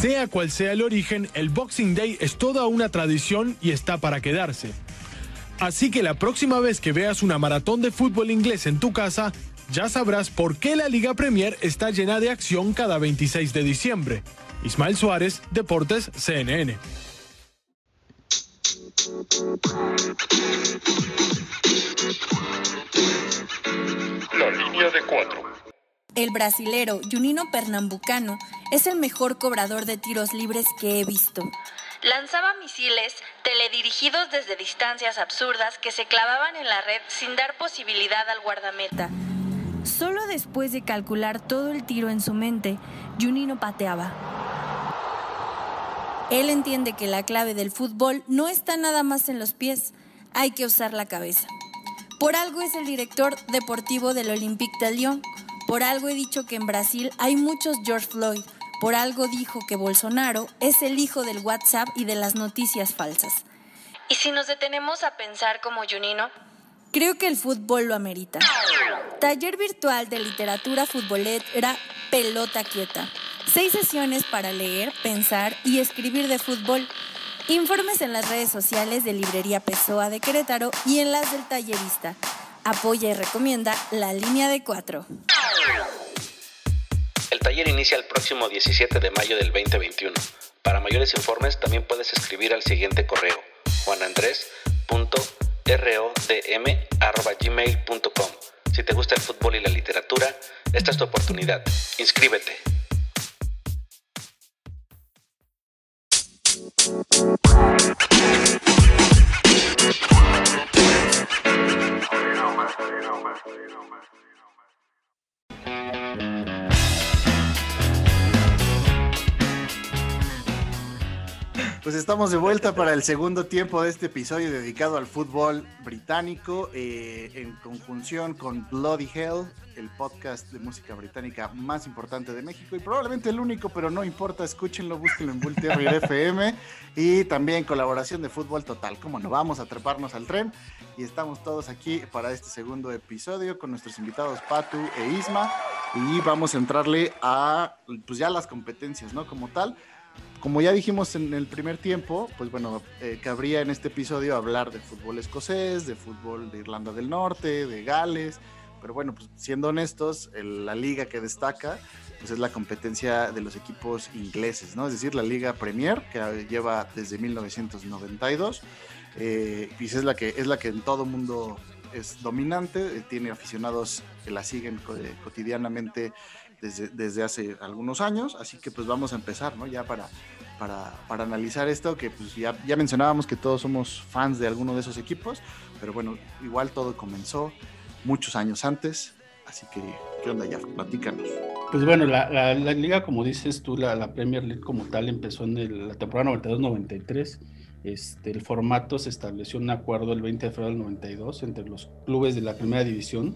Sea cual sea el origen, el Boxing Day es toda una tradición y está para quedarse. Así que la próxima vez que veas una maratón de fútbol inglés en tu casa, ya sabrás por qué la Liga Premier está llena de acción cada 26 de diciembre. Ismael Suárez, Deportes CNN. La línea de cuatro. El brasilero Junino Pernambucano es el mejor cobrador de tiros libres que he visto. Lanzaba misiles teledirigidos desde distancias absurdas que se clavaban en la red sin dar posibilidad al guardameta. Solo después de calcular todo el tiro en su mente, Junino pateaba. Él entiende que la clave del fútbol no está nada más en los pies, hay que usar la cabeza. Por algo es el director deportivo del Olympique de Lyon. Por algo he dicho que en Brasil hay muchos George Floyd. Por algo dijo que Bolsonaro es el hijo del WhatsApp y de las noticias falsas. Y si nos detenemos a pensar como Junino, creo que el fútbol lo amerita. Taller virtual de literatura futbolera Pelota Quieta. Seis sesiones para leer, pensar y escribir de fútbol. Informes en las redes sociales de Librería Pessoa de Querétaro y en las del Tallerista. Apoya y recomienda la línea de cuatro. El taller inicia el próximo 17 de mayo del 2021. Para mayores informes también puedes escribir al siguiente correo juanandres.rodm.gmail.com Si te gusta el fútbol y la literatura, esta es tu oportunidad. Inscríbete. Pues estamos de vuelta para el segundo tiempo de este episodio dedicado al fútbol británico eh, en conjunción con Bloody Hell, el podcast de música británica más importante de México y probablemente el único, pero no importa, escúchenlo, búsquenlo en Bull FM y también colaboración de Fútbol Total. Como no, vamos a treparnos al tren y estamos todos aquí para este segundo episodio con nuestros invitados Patu e Isma y vamos a entrarle a pues ya las competencias, ¿no? Como tal como ya dijimos en el primer tiempo, pues bueno, eh, cabría en este episodio hablar de fútbol escocés, de fútbol de Irlanda del Norte, de Gales, pero bueno, pues siendo honestos, la liga que destaca pues es la competencia de los equipos ingleses, ¿no? Es decir, la Liga Premier, que lleva desde 1992, eh, y es la, que, es la que en todo mundo es dominante, eh, tiene aficionados que la siguen eh, cotidianamente desde, desde hace algunos años, así que pues vamos a empezar, ¿no? Ya para, para, para analizar esto, que pues ya, ya mencionábamos que todos somos fans de alguno de esos equipos, pero bueno, igual todo comenzó muchos años antes, así que, ¿qué onda ya? Platícanos. Pues bueno, la, la- la liga, como dices tú, la, la Premier League como tal empezó en el- la temporada 92-93. Este, el formato se estableció un acuerdo el 20 de febrero del 92 entre los clubes de la primera división,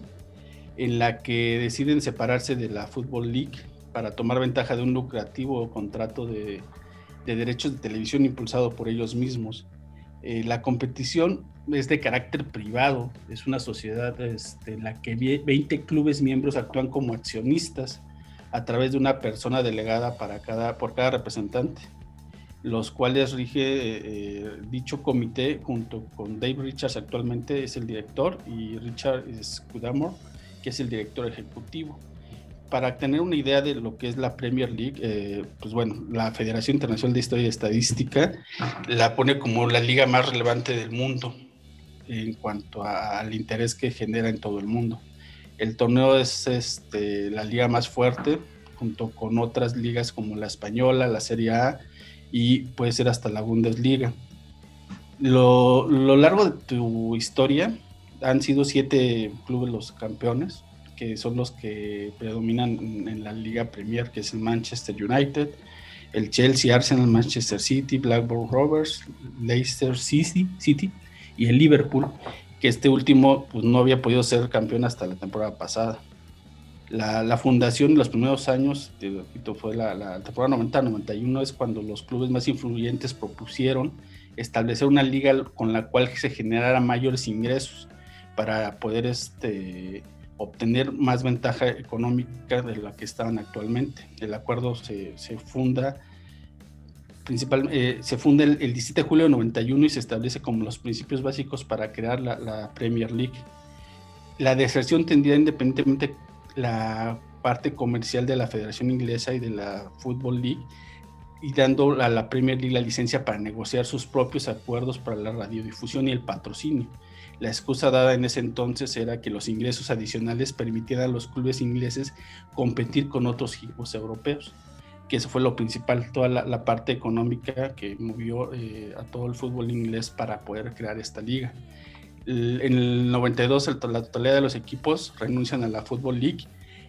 en la que deciden separarse de la Football League para tomar ventaja de un lucrativo contrato de, de derechos de televisión impulsado por ellos mismos. Eh, la competición es de carácter privado, es una sociedad este, en la que vie- 20 clubes miembros actúan como accionistas a través de una persona delegada para cada, por cada representante, los cuales rige eh, dicho comité junto con Dave Richards actualmente es el director y Richard Scudamore es el director ejecutivo. Para tener una idea de lo que es la Premier League, eh, pues bueno, la Federación Internacional de Historia y Estadística la pone como la liga más relevante del mundo en cuanto al interés que genera en todo el mundo. El torneo es este, la liga más fuerte, junto con otras ligas como la española, la Serie A y puede ser hasta la Bundesliga. Lo largo de tu historia han sido siete clubes los campeones, que son los que predominan en, la Liga Premier, que es el Manchester United, el Chelsea, Arsenal, Manchester City, Blackburn Rovers, Leicester City, City y el Liverpool, que este último pues, no había podido ser campeón hasta la temporada pasada. La, fundación en los primeros años, te repito, fue la, la temporada 90-91, es cuando los clubes más influyentes propusieron establecer una liga con la cual se generara mayores ingresos para poder este, obtener más ventaja económica de la que estaban actualmente. El acuerdo se, funda principal, eh, se funda el, 17 de julio de 91 y se establece como los principios básicos para crear la, la Premier League. La deserción tendría independientemente la parte comercial de la Federación Inglesa y de la Football League y dando a la Premier League la licencia para negociar sus propios acuerdos para la radiodifusión y el patrocinio. La excusa dada en ese entonces era que los ingresos adicionales permitieran a los clubes ingleses competir con otros equipos europeos, que eso fue lo principal, toda la, parte económica que movió eh, a todo el fútbol inglés para poder crear esta liga. en el 92 la totalidad de los equipos renuncian a la Football League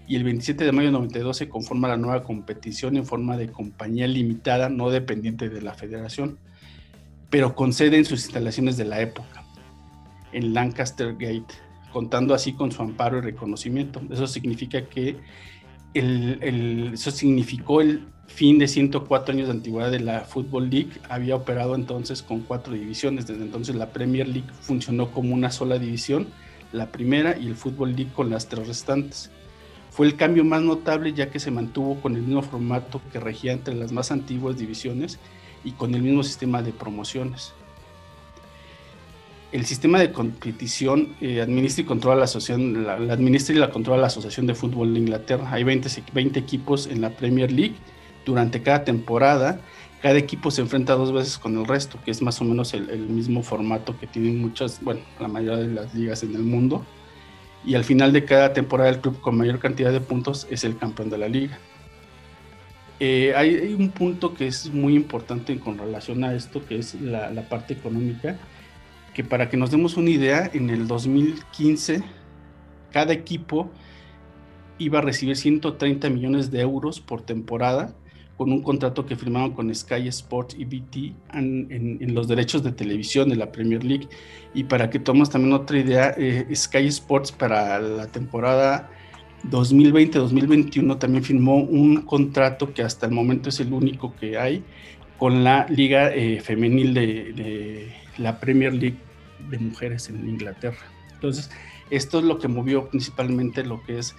y el 27 de mayo de 92 se conforma la nueva competición en forma de compañía limitada no dependiente de la federación, pero con sede en sus instalaciones de la época en Lancaster Gate, contando así con su amparo y reconocimiento. Eso significa que el, eso significó el fin de 104 años de antigüedad de la Football League. Había operado entonces con cuatro divisiones. Desde entonces la Premier League funcionó como una sola división, la primera y el Football League con las tres restantes. Fue el cambio más notable ya que se mantuvo con el mismo formato que regía entre las más antiguas divisiones y con el mismo sistema de promociones el sistema de competición eh, administra y controla la asociación, la, administra y la controla la Asociación de Fútbol de Inglaterra. Hay 20, 20 equipos en la Premier League. Durante cada temporada, cada equipo se enfrenta dos veces con el resto, que es más o menos el, mismo formato que tienen muchas, bueno, la mayoría de las ligas en el mundo. Y al final de cada temporada, el club con mayor cantidad de puntos es el campeón de la liga. Eh, hay, un punto que es muy importante con relación a esto, que es la parte económica que para que nos demos una idea, en el 2015 cada equipo iba a recibir 130 millones de euros por temporada con un contrato que firmaron con Sky Sports y BT en, los derechos de televisión de la Premier League. Y para que tomemos también otra idea, eh, Sky Sports para la temporada 2020-2021 también firmó un contrato que hasta el momento es el único que hay con la liga eh, femenil de la Premier League de mujeres en Inglaterra. Entonces, esto es lo que movió principalmente lo que es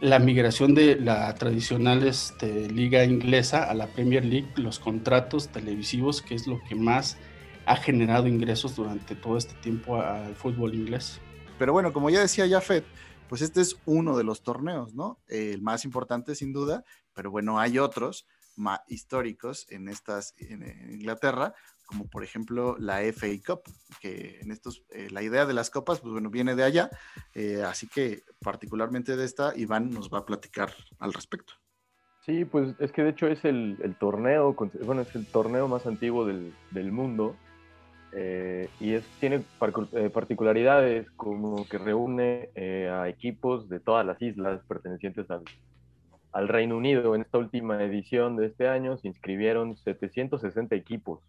la migración de la tradicional este, liga inglesa a la Premier League, los contratos televisivos, que es lo que más ha generado ingresos durante todo este tiempo al fútbol inglés. Pero bueno, como ya decía Jafet, pues este es uno de los torneos, ¿no? El más importante sin duda, pero bueno, hay otros más históricos en estas en Inglaterra, como por ejemplo la FA Cup, que en estos, eh, la idea de las copas, pues bueno, viene de allá, eh, así que particularmente de esta, Iván nos va a platicar al respecto. Sí, pues es que de hecho es el, torneo, bueno, es el torneo más antiguo del, mundo eh, y es, tiene particularidades como que reúne a equipos de todas las islas pertenecientes al, al Reino Unido. En esta última edición de este año se inscribieron 760 equipos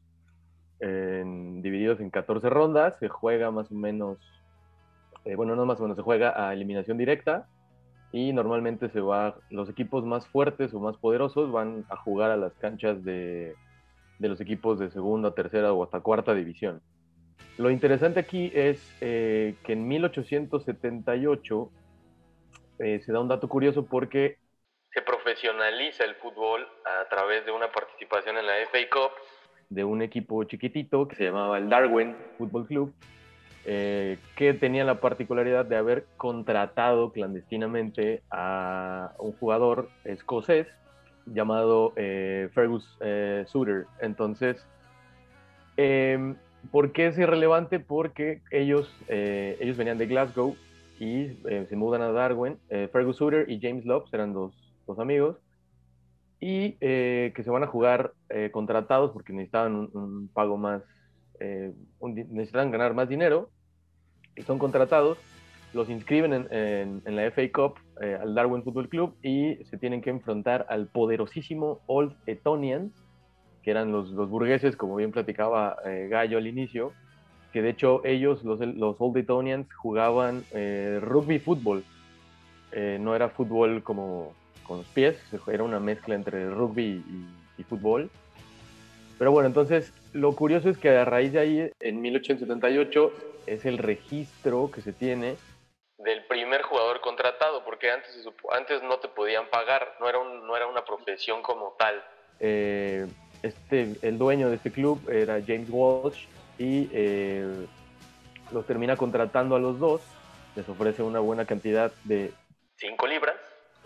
divididos en 14 rondas, se juega más o menos, eh, bueno, no más o menos, se juega a eliminación directa y normalmente se va, los equipos más fuertes o más poderosos van a jugar a las canchas de, de los equipos de segunda, tercera o hasta cuarta división. Lo interesante aquí es eh, que en 1878 eh, se da un dato curioso porque se profesionaliza el fútbol a través de una participación en la FA Cup de un equipo chiquitito que se llamaba el Darwin Football Club, eh, que tenía la particularidad de haber contratado clandestinamente a un jugador escocés llamado eh, Fergus eh, Suter. Entonces, em, ¿por qué es irrelevante? Porque ellos, ellos venían de Glasgow y se mudan a Darwin. Fergus Suter y James Love eran dos, dos amigos y eh, que se van a jugar eh, contratados porque necesitaban un, pago más, eh, necesitaban ganar más dinero y son contratados, los inscriben en, en, la FA Cup al Darwin Football Club y se tienen que enfrentar al poderosísimo Old Etonians, que eran los, los burgueses, como bien platicaba Gallo al inicio, que de hecho ellos, los, los Old Etonians, jugaban rugby fútbol, no era fútbol como con los pies, era una mezcla entre rugby y, fútbol. Pero bueno, entonces lo curioso es que a raíz de ahí, en 1878, es el registro que se tiene del primer jugador contratado, porque antes, antes no te podían pagar, no era, un, no era una profesión como tal. Eh, este, el dueño de este club era James Walsh y eh, los termina contratando a los dos, les ofrece una buena cantidad de 5 libras,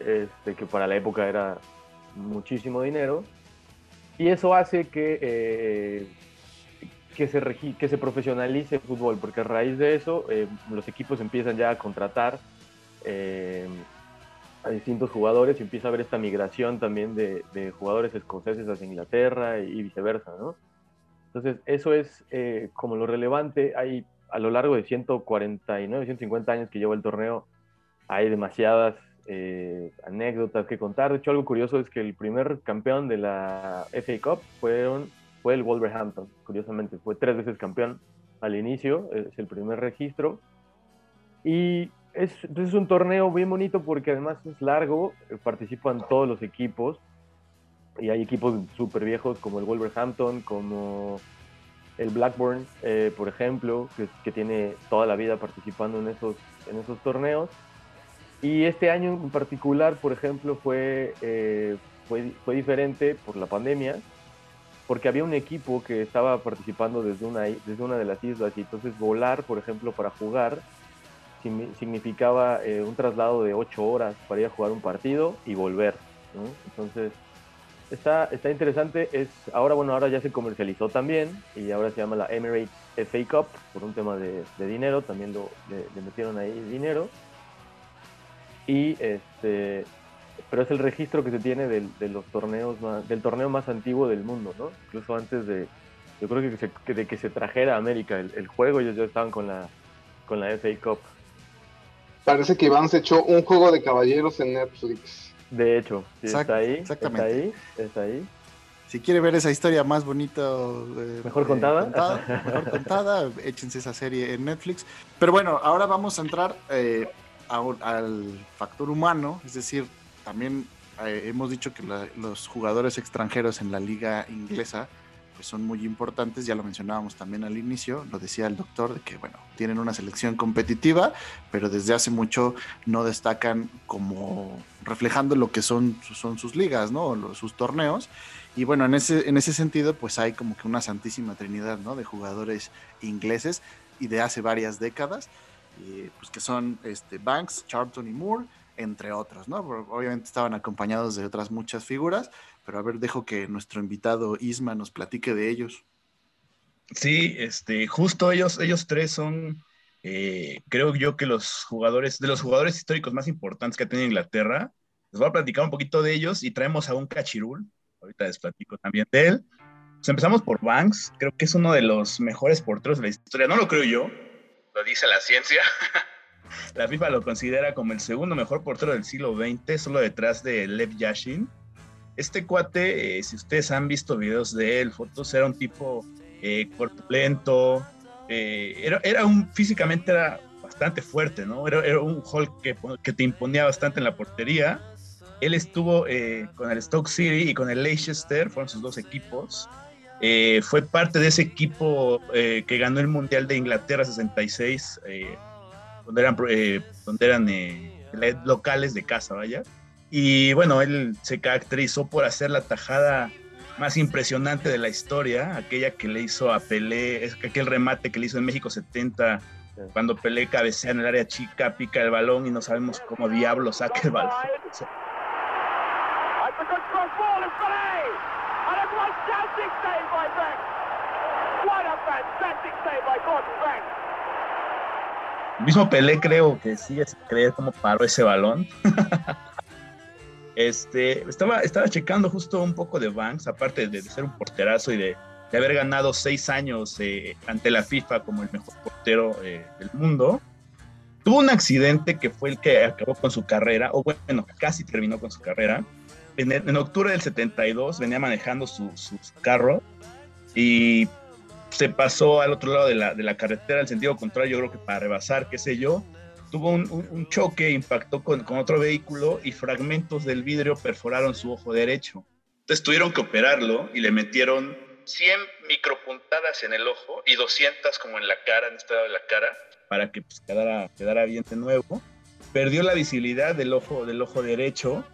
este, que para la época era muchísimo dinero, y eso hace que, eh, que, se que se profesionalice el fútbol, porque a raíz de eso eh, los equipos empiezan ya a contratar eh, a distintos jugadores y empieza a haber esta migración también de, jugadores escoceses hacia Inglaterra y, viceversa, ¿no? Entonces, eso es como lo relevante. Hay a lo largo de 149, 150 años que lleva el torneo, hay demasiadas eh, anécdotas que contar. De hecho, algo curioso es que el primer campeón de la FA Cup fue el Wolverhampton, curiosamente. Fue tres veces campeón al inicio, es el primer registro. Y es, es un torneo bien bonito porque además es largo, eh, participan todos los equipos y hay equipos súper viejos como el Wolverhampton, como el Blackburn, eh, por ejemplo, que, que, tiene toda la vida participando en esos, en esos torneos. Y este año en particular, por ejemplo, fue, eh, fue, fue, diferente por la pandemia, porque había un equipo que estaba participando desde una, desde una de las islas y entonces volar, por ejemplo, para jugar significaba eh, un traslado de ocho horas para ir a jugar un partido y volver. Entonces, está, está interesante. Es, ahora, bueno, ahora ya se comercializó también y ahora se llama la Emirates FA Cup por un tema de, dinero, también lo, le metieron ahí dinero y este pero es el registro que se tiene del, de los torneos del torneo más antiguo del mundo, ¿no? Incluso antes de, yo creo que, se, de que se trajera a América el, juego, ellos ya estaban con la, con la FA Cup. Parece que Iván se echó un juego de caballeros en Netflix. De hecho, está ahí, exactamente. está ahí, está ahí. Si quiere ver esa historia más bonita, eh, mejor contada, mejor contada, échense esa serie en Netflix. Pero bueno, ahora vamos a entrar eh, al factor humano, es decir, también eh, hemos dicho que los jugadores extranjeros en la liga inglesa pues son muy importantes, ya lo mencionábamos también al inicio, lo decía el doctor, de que bueno, tienen una selección competitiva, pero desde hace mucho no destacan como reflejando lo que son, son sus ligas, ¿no? sus torneos. Y bueno, en ese, en ese sentido, pues hay como que una santísima trinidad, ¿no? De jugadores ingleses y de hace varias décadas pues que son este, Banks, Charlton y Moore, entre otros, ¿no? Obviamente estaban acompañados de otras muchas figuras, pero a ver, dejo que nuestro invitado Isma nos platique de ellos. Sí, este, justo ellos, ellos tres son, eh, creo yo que los jugadores, de los jugadores históricos más importantes que ha tenido Inglaterra. Les voy a platicar un poquito de ellos y traemos a un cachirul. Ahorita les platico también de él. Pues empezamos por Banks, creo que es uno de los mejores porteros de la historia, no lo creo yo, lo dice la ciencia. la FIFA lo considera como el segundo mejor portero del siglo XX, solo detrás de Lev Yashin. Este cuate, eh, si ustedes han visto videos de él, fotos, era un tipo eh, corpulento, eh, era, un, físicamente era bastante fuerte, ¿no? Era, un Hulk que, que, te imponía bastante en la portería. Él estuvo con el Stoke City y con el Leicester, fueron sus dos equipos. Eh, fue parte de ese equipo eh, que ganó el Mundial de Inglaterra 66, eh, donde eran, donde eran locales de casa, vaya. Y bueno, él se caracterizó por hacer la tajada más impresionante de la historia, aquella que le hizo a Pelé, aquel remate que le hizo en México 70, cuando Pelé cabecea en el área chica, pica el balón y no sabemos cómo diablo saca el balón. Mismo Pelé creo que sigue sin creer cómo paró ese balón. este, estaba, estaba checando justo un poco de Banks, aparte de, ser un porterazo y de, haber ganado seis años eh, ante la FIFA como el mejor portero eh, del mundo. Tuvo un accidente que fue el que acabó con su carrera, o bueno, casi terminó con su carrera. En, octubre del 72 venía manejando su, su carro y se pasó al otro lado de la, de la carretera, al sentido contrario, yo creo que para rebasar, qué sé yo, tuvo un, un, choque, impactó con, con, otro vehículo y fragmentos del vidrio perforaron su ojo derecho. Entonces tuvieron que operarlo y le metieron 100 micropuntadas en el ojo y 200 como en la cara, en este lado de la cara, para que pues, quedara, quedara bien de nuevo. Perdió la visibilidad del ojo, del ojo derecho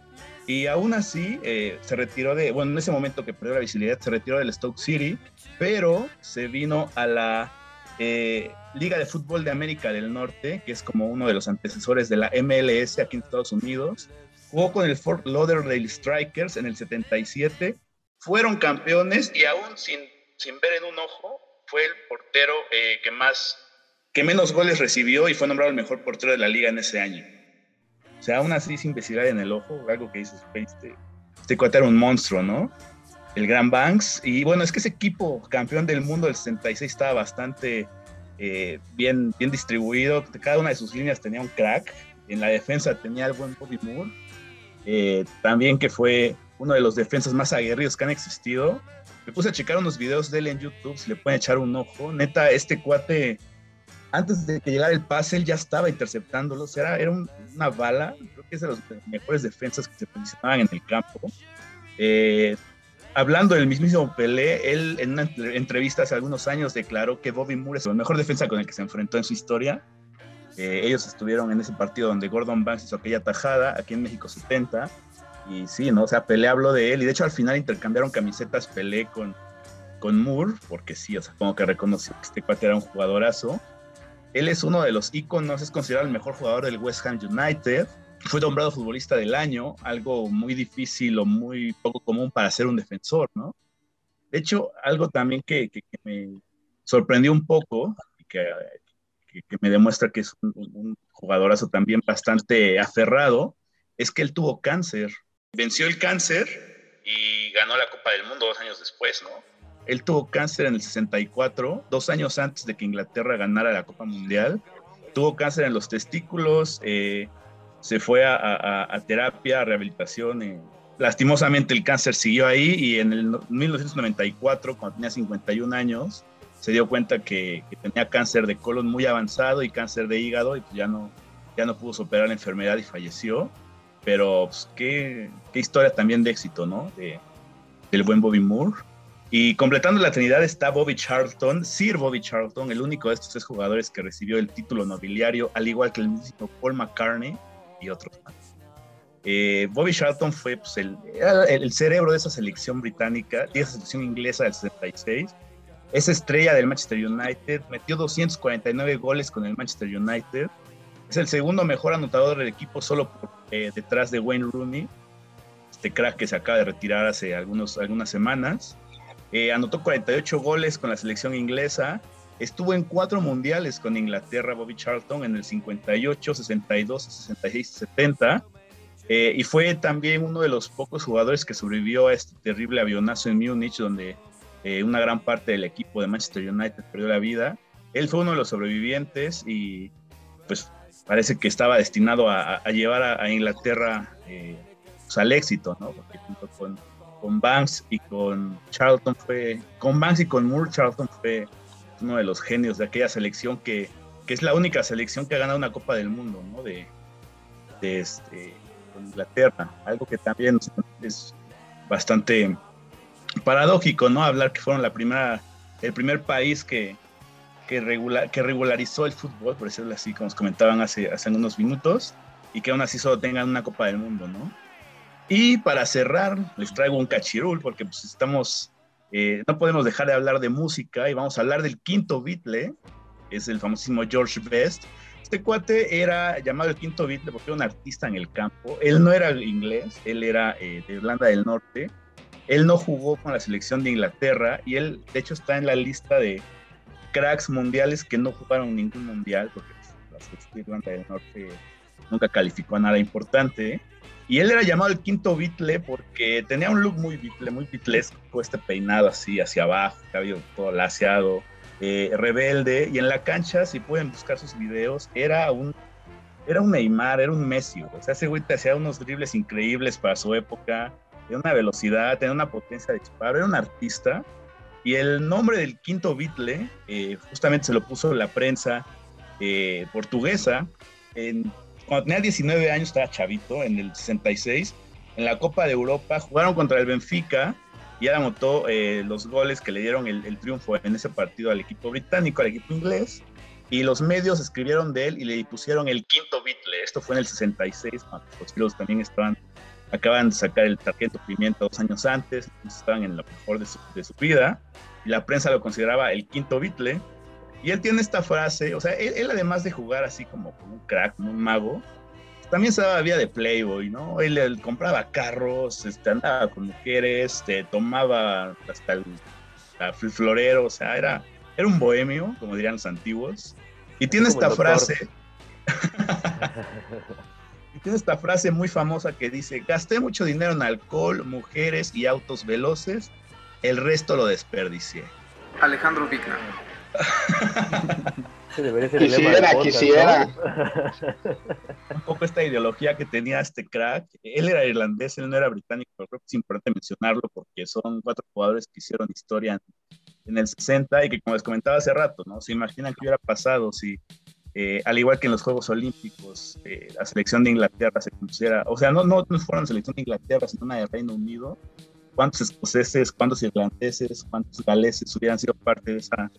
y aún así eh, se retiró de, bueno, en ese momento que perdió la visibilidad, se retiró del Stoke City, pero se vino a la eh, Liga de Fútbol de América del Norte, que es como uno de los antecesores de la MLS aquí en Estados Unidos. Jugó con el Fort Lauderdale Strikers en el 77. Fueron campeones y aún sin, sin ver en un ojo, fue el portero eh, que más que menos goles recibió y fue nombrado el mejor portero de la liga en ese año. O sea, aún así sin visibilidad en el ojo, algo que dices, este, este cuate era un monstruo, ¿no? El Gran Banks. Y bueno, es que ese equipo campeón del mundo del 66 estaba bastante eh, bien, bien distribuido. Cada una de sus líneas tenía un crack. En la defensa tenía el buen Bobby Moore. Eh, también que fue uno de los defensas más aguerridos que han existido. Me puse a checar unos videos de él en YouTube, si le pueden echar un ojo. Neta, este cuate, antes de que llegara el pase, él ya estaba interceptándolo. O sea, era, una bala. Creo que es de los mejores defensas que se posicionaban en el campo. Eh, hablando del mismísimo Pelé, él en una entrevista hace algunos años declaró que Bobby Moore es el mejor defensa con el que se enfrentó en su historia. Eh, ellos estuvieron en ese partido donde Gordon Banks hizo aquella tajada, aquí en México 70. Y sí, ¿no? O sea, Pelé habló de él y de hecho al final intercambiaron camisetas Pelé con, con Moore, porque sí, o sea, como que reconoció que este cuate era un jugadorazo. Él es uno de los íconos, es considerado el mejor jugador del West Ham United fue nombrado futbolista del año, algo muy difícil o muy poco común para ser un defensor, ¿no? De hecho, algo también que, me sorprendió un poco, y que, me demuestra que es un, jugadorazo también bastante aferrado, es que él tuvo cáncer. Venció el cáncer y ganó la Copa del Mundo dos años después, ¿no? Él tuvo cáncer en el 64, dos años antes de que Inglaterra ganara la Copa Mundial. Tuvo cáncer en los testículos, eh, se fue a, terapia, a rehabilitación. lastimosamente el cáncer siguió ahí y en el 1994, cuando tenía 51 años, se dio cuenta que, tenía cáncer de colon muy avanzado y cáncer de hígado y pues ya no, ya no pudo superar la enfermedad y falleció. Pero pues, qué, historia también de éxito, ¿no? De, del buen Bobby Moore. Y completando la trinidad está Bobby Charlton, Sir Bobby Charlton, el único de estos tres jugadores que recibió el título nobiliario, al igual que el mismo Paul McCartney y otros más. Eh, Bobby Charlton fue pues, el, el, cerebro de esa selección británica, de esa selección inglesa del 76. Es estrella del Manchester United, metió 249 goles con el Manchester United. Es el segundo mejor anotador del equipo, solo eh, detrás de Wayne Rooney, este crack que se acaba de retirar hace algunos, algunas semanas. Eh, anotó 48 goles con la selección inglesa Estuvo en cuatro mundiales con Inglaterra, Bobby Charlton, en el 58, 62, 66, 70. y fue también uno de los pocos jugadores que sobrevivió a este terrible avionazo en Múnich, donde eh, una gran parte del equipo de Manchester United perdió la vida. Él fue uno de los sobrevivientes y pues parece que estaba destinado a, llevar a, Inglaterra eh, pues, al éxito, ¿no? Porque junto con, con Banks y con Charlton fue, con Banks y con Moore, Charlton fue uno de los genios de aquella selección que, que, es la única selección que ha ganado una Copa del Mundo, ¿no? De, este, Inglaterra, algo que también es bastante paradójico, ¿no? Hablar que fueron la primera, el primer país que, que, regular, que regularizó el fútbol, por decirlo así, como os comentaban hace, hace unos minutos, y que aún así solo tengan una Copa del Mundo, ¿no? Y para cerrar, les traigo un cachirul, porque pues estamos eh, no podemos dejar de hablar de música y vamos a hablar del quinto Beatle, es el famosísimo George Best. Este cuate era llamado el quinto Beatle porque era un artista en el campo. Él no era inglés, él era eh, de Irlanda del Norte. Él no jugó con la selección de Inglaterra y él, de hecho, está en la lista de cracks mundiales que no jugaron ningún mundial porque la selección de Irlanda del Norte nunca calificó a nada importante. Y él era llamado el quinto Beatle porque tenía un look muy Beatle, muy Beatlesco, este peinado así hacia abajo, cabello todo laseado, eh, rebelde. Y en la cancha, si pueden buscar sus videos, era un, era un Neymar, era un Messi. O sea, ese güey te hacía unos dribles increíbles para su época, tenía una velocidad, tenía una potencia de disparo, era un artista. Y el nombre del quinto Beatle, eh, justamente se lo puso la prensa eh, portuguesa en cuando tenía 19 años, estaba chavito, en el 66, en la Copa de Europa, jugaron contra el Benfica y él anotó eh, los goles que le dieron el, triunfo en ese partido al equipo británico, al equipo inglés, y los medios escribieron de él y le pusieron el quinto Beatle. Esto fue en el 66, cuando los Beatles también estaban, acaban de sacar el tarjeto Pimienta dos años antes, estaban en lo mejor de su, de su vida, y la prensa lo consideraba el quinto Beatle. Y él tiene esta frase, o sea, él, además de jugar así como, un crack, como un mago, también se daba vida de playboy, ¿no? Él, compraba carros, este, andaba con mujeres, este, tomaba hasta el, florero, o sea, era, era un bohemio, como dirían los antiguos. Y tiene esta frase, y tiene esta frase muy famosa que dice, gasté mucho dinero en alcohol, mujeres y autos veloces, el resto lo desperdicié. Alejandro Vigna. quisiera, quisiera. Un poco esta ideología que tenía este crack. Él era irlandés, él no era británico, pero creo que es importante mencionarlo porque son cuatro jugadores que hicieron historia en, el 60 y que, como les comentaba hace rato, ¿no? Se imaginan qué hubiera pasado si, eh, al igual que en los Juegos Olímpicos, eh, la selección de Inglaterra se pusiera, o sea, no, no, no fueron selección de Inglaterra, sino una de Reino Unido, cuántos escoceses, cuántos irlandeses, cuántos galeses hubieran sido parte de esa,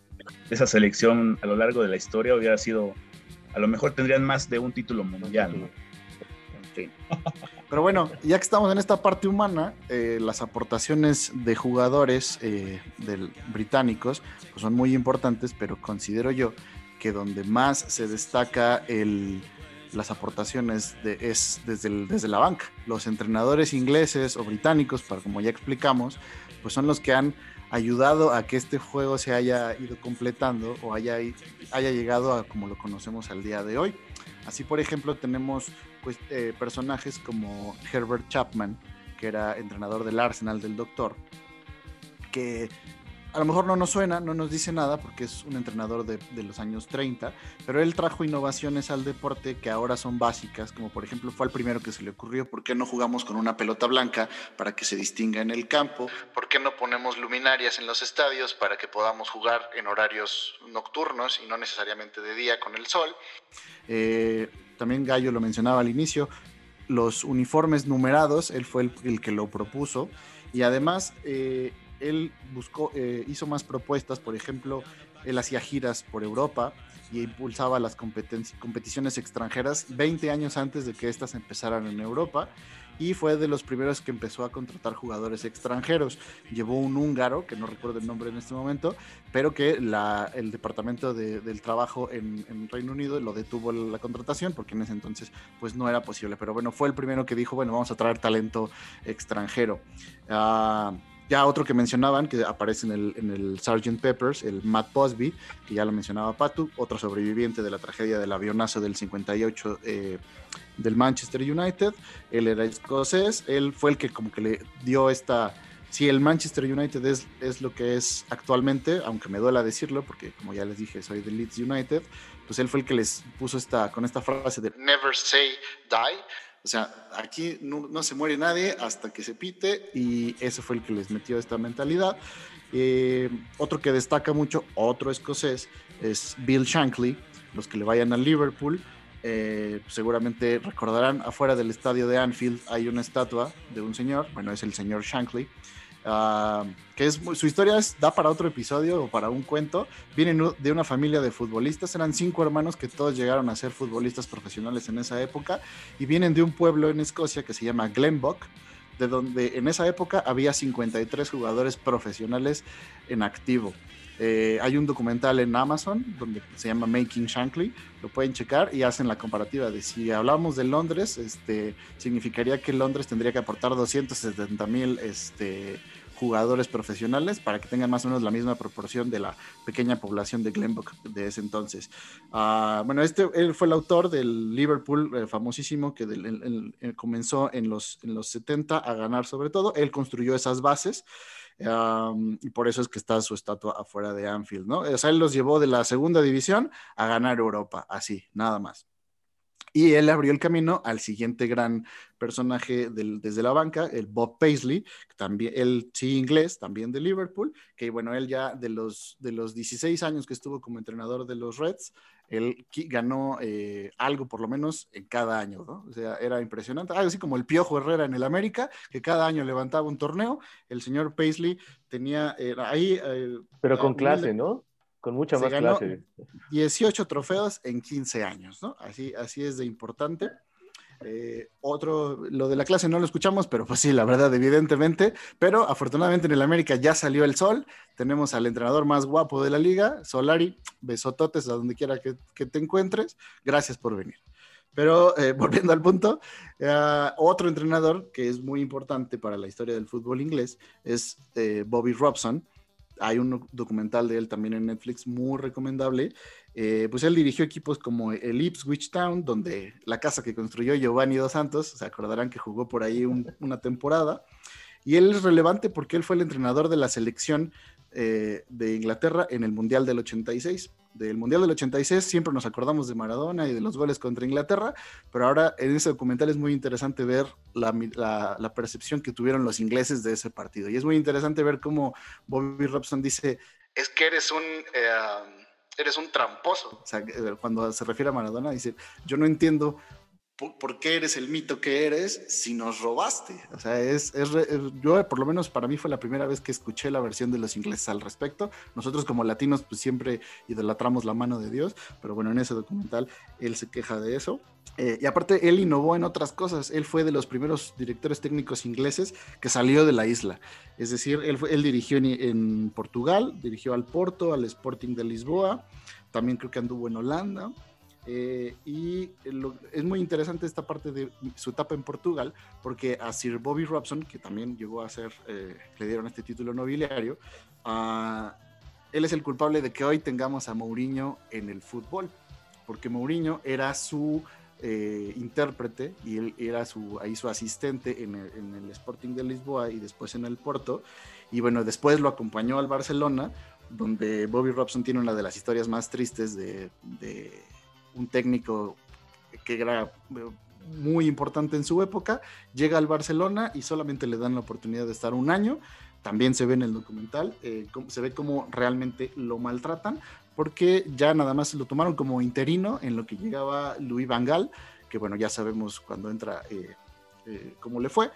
esa selección a lo largo de la historia, hubiera sido, a lo mejor tendrían más de un título mundial. Pero bueno, ya que estamos en esta parte humana, eh, las aportaciones de jugadores eh, británicos pues son muy importantes, pero considero yo que donde más se destaca el, las aportaciones es desde, desde la banca. Los entrenadores ingleses o británicos, para como ya explicamos, pues son los que han ayudado a que este juego se haya ido completando o haya, haya llegado a como lo conocemos al día de hoy. Así, por ejemplo, tenemos pues, eh, personajes como Herbert Chapman, que era entrenador del Arsenal del Doctor, que a lo mejor no nos suena, no nos dice nada porque es un entrenador de, los años 30, pero él trajo innovaciones al deporte que ahora son básicas, como por ejemplo fue el primero que se le ocurrió, ¿por qué no jugamos con una pelota blanca para que se distinga en el campo? ¿Por qué no ponemos luminarias en los estadios para que podamos jugar en horarios nocturnos y no necesariamente de día con el sol? Eh, también Gallo lo mencionaba al inicio, los uniformes numerados, él fue el, que lo propuso y además... Eh, él buscó, eh, hizo más propuestas, por ejemplo, él hacía giras por Europa y impulsaba las competiciones extranjeras 20 años antes de que éstas empezaran en Europa y fue de los primeros que empezó a contratar jugadores extranjeros. Llevó un húngaro, que no recuerdo el nombre en este momento, pero que el Departamento del Trabajo en, Reino Unido lo detuvo la contratación porque en ese entonces pues no era posible. Pero bueno, fue el primero que dijo, bueno, vamos a traer talento extranjero. Uh, ya otro que mencionaban, que aparece en el, en Sgt. Peppers, el Matt Busby, que ya lo mencionaba Patu, otro sobreviviente de la tragedia del avionazo del 58 eh, del Manchester United. Él era escocés, él fue el que como que le dio esta... Si el Manchester United es, es lo que es actualmente, aunque me duela decirlo, porque como ya les dije, soy de Leeds United, pues él fue el que les puso esta, con esta frase de Never say die o sea, aquí no, se muere nadie hasta que se pite y ese fue el que les metió esta mentalidad. Eh, otro que destaca mucho, otro escocés, es Bill Shankly. Los que le vayan a Liverpool eh, seguramente recordarán, afuera del estadio de Anfield hay una estatua de un señor, bueno, es el señor Shankly, Ah, que es su historia es, da para otro episodio o para un cuento. Vienen de una familia de futbolistas, eran cinco hermanos que todos llegaron a ser futbolistas profesionales en esa época y vienen de un pueblo en Escocia que se llama Glenbock, de donde en esa época había 53 jugadores profesionales en activo. Eh, hay un documental en Amazon donde se llama Making Shankly, lo pueden checar y hacen la comparativa de si hablamos de Londres, este, significaría que Londres tendría que aportar 270 mil este, jugadores profesionales para que tengan más o menos la misma proporción de la pequeña población de Glenbock de ese entonces. Ah, bueno, este él fue el autor del Liverpool eh, famosísimo que comenzó en los, en los 70 a ganar sobre todo. Él construyó esas bases y por eso es que está su estatua afuera de Anfield, ¿no? O sea, él los llevó de la segunda división a ganar Europa, así, nada más. Y él abrió el camino al siguiente gran personaje del, desde la banca, el Bob Paisley, también, él sí inglés, también de Liverpool, que bueno, él ya de los, de los 16 años que estuvo como entrenador de los Reds, él ganó eh, algo por lo menos en cada año, ¿no? O sea, era impresionante, algo así como el Piojo Herrera en el América, que cada año levantaba un torneo, el señor Paisley tenía eh, ahí... Eh, Pero con clase, ¿no? Con mucha más clase. 18 trofeos en 15 años, ¿no? Así, así es de importante. Eh, otro, lo de la clase no lo escuchamos, pero pues sí, la verdad, evidentemente. Pero afortunadamente en el América ya salió el sol. Tenemos al entrenador más guapo de la liga, Solari. Besototes a donde quiera que, te encuentres. Gracias por venir. Pero eh, volviendo al punto, eh, otro entrenador que es muy importante para la historia del fútbol inglés es Bobby Robson hay un documental de él también en Netflix muy recomendable. Eh, pues él dirigió equipos como el Ipswich Town, donde la casa que construyó Giovanni Dos Santos, se acordarán que jugó por ahí una temporada. Y él es relevante porque él fue el entrenador de la selección eh, de Inglaterra en el Mundial del 86. Del Mundial del 86 siempre nos acordamos de Maradona y de los goles contra Inglaterra, pero ahora en ese documental es muy interesante ver la, percepción que tuvieron los ingleses de ese partido. Y es muy interesante ver cómo Bobby Robson dice, es que eres un... Eh, eres un tramposo. O sea, eh, cuando se refiere a Maradona, dice, yo no entiendo por, qué eres el mito que eres si nos robaste. O sea, es, yo por lo menos para mí fue la primera vez que escuché la versión de los ingleses al respecto. Nosotros como latinos pues siempre idolatramos la mano de Dios, pero bueno, en ese documental él se queja de eso. Eh, y aparte, él innovó en otras cosas. Él fue de los primeros directores técnicos ingleses que salió de la isla. Es decir, él, él dirigió en, en Portugal, dirigió al Porto, al Sporting de Lisboa, también creo que anduvo en Holanda. Eh, y es muy interesante esta parte de su etapa en Portugal, porque a Sir Bobby Robson, que también llegó a ser, eh, le dieron este título nobiliario, uh, él es el culpable de que hoy tengamos a Mourinho en el fútbol, porque Mourinho era su eh, intérprete y él era su, ahí su asistente en el, en el, Sporting de Lisboa y después en el Porto. Y bueno, después lo acompañó al Barcelona, donde Bobby Robson tiene una de las historias más tristes de, de un técnico que era eh, muy importante en su época, llega al Barcelona y solamente le dan la oportunidad de estar un año. También se ve en el documental, eh, se ve cómo realmente lo maltratan, porque ya nada más lo tomaron como interino en lo que llegaba Louis Van Gaal, que bueno, ya sabemos cuando entra eh, cómo le fue,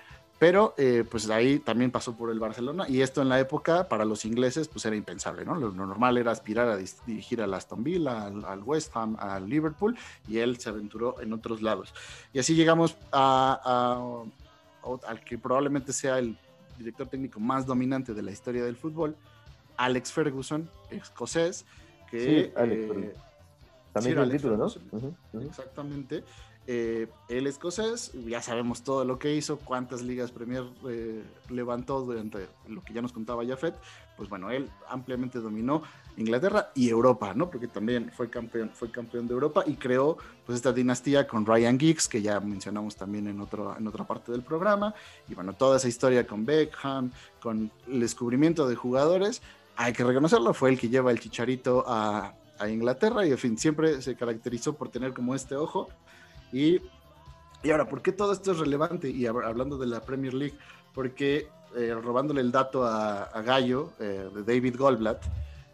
pero eh, pues ahí también pasó por el Barcelona y esto en la época para los ingleses pues era impensable, ¿no? Lo, normal era aspirar a dirigir al Aston Villa, al, West Ham, al Liverpool y él se aventuró en otros lados. Y así llegamos a, al que probablemente sea el director técnico más dominante de la historia del fútbol, Alex Ferguson, escocés, que... Eh, también el título, ¿no? Exactamente. Eh, el escocés, ya sabemos todo lo que hizo, cuántas ligas Premier eh, levantó durante lo que ya nos contaba Jafet, pues bueno, él ampliamente dominó Inglaterra y Europa, ¿no? Porque también fue campeón, fue campeón de Europa y creó pues esta dinastía con Ryan Giggs, que ya mencionamos también en, otro, en otra parte del programa, y bueno, toda esa historia con Beckham, con el descubrimiento de jugadores, hay que reconocerlo, fue el que lleva el chicharito a, a Inglaterra y en fin, siempre se caracterizó por tener como este ojo y, ahora, ¿por qué todo esto es relevante? Y hablando de la Premier League, porque eh, robándole el dato a, Gallo, eh, de David Goldblatt,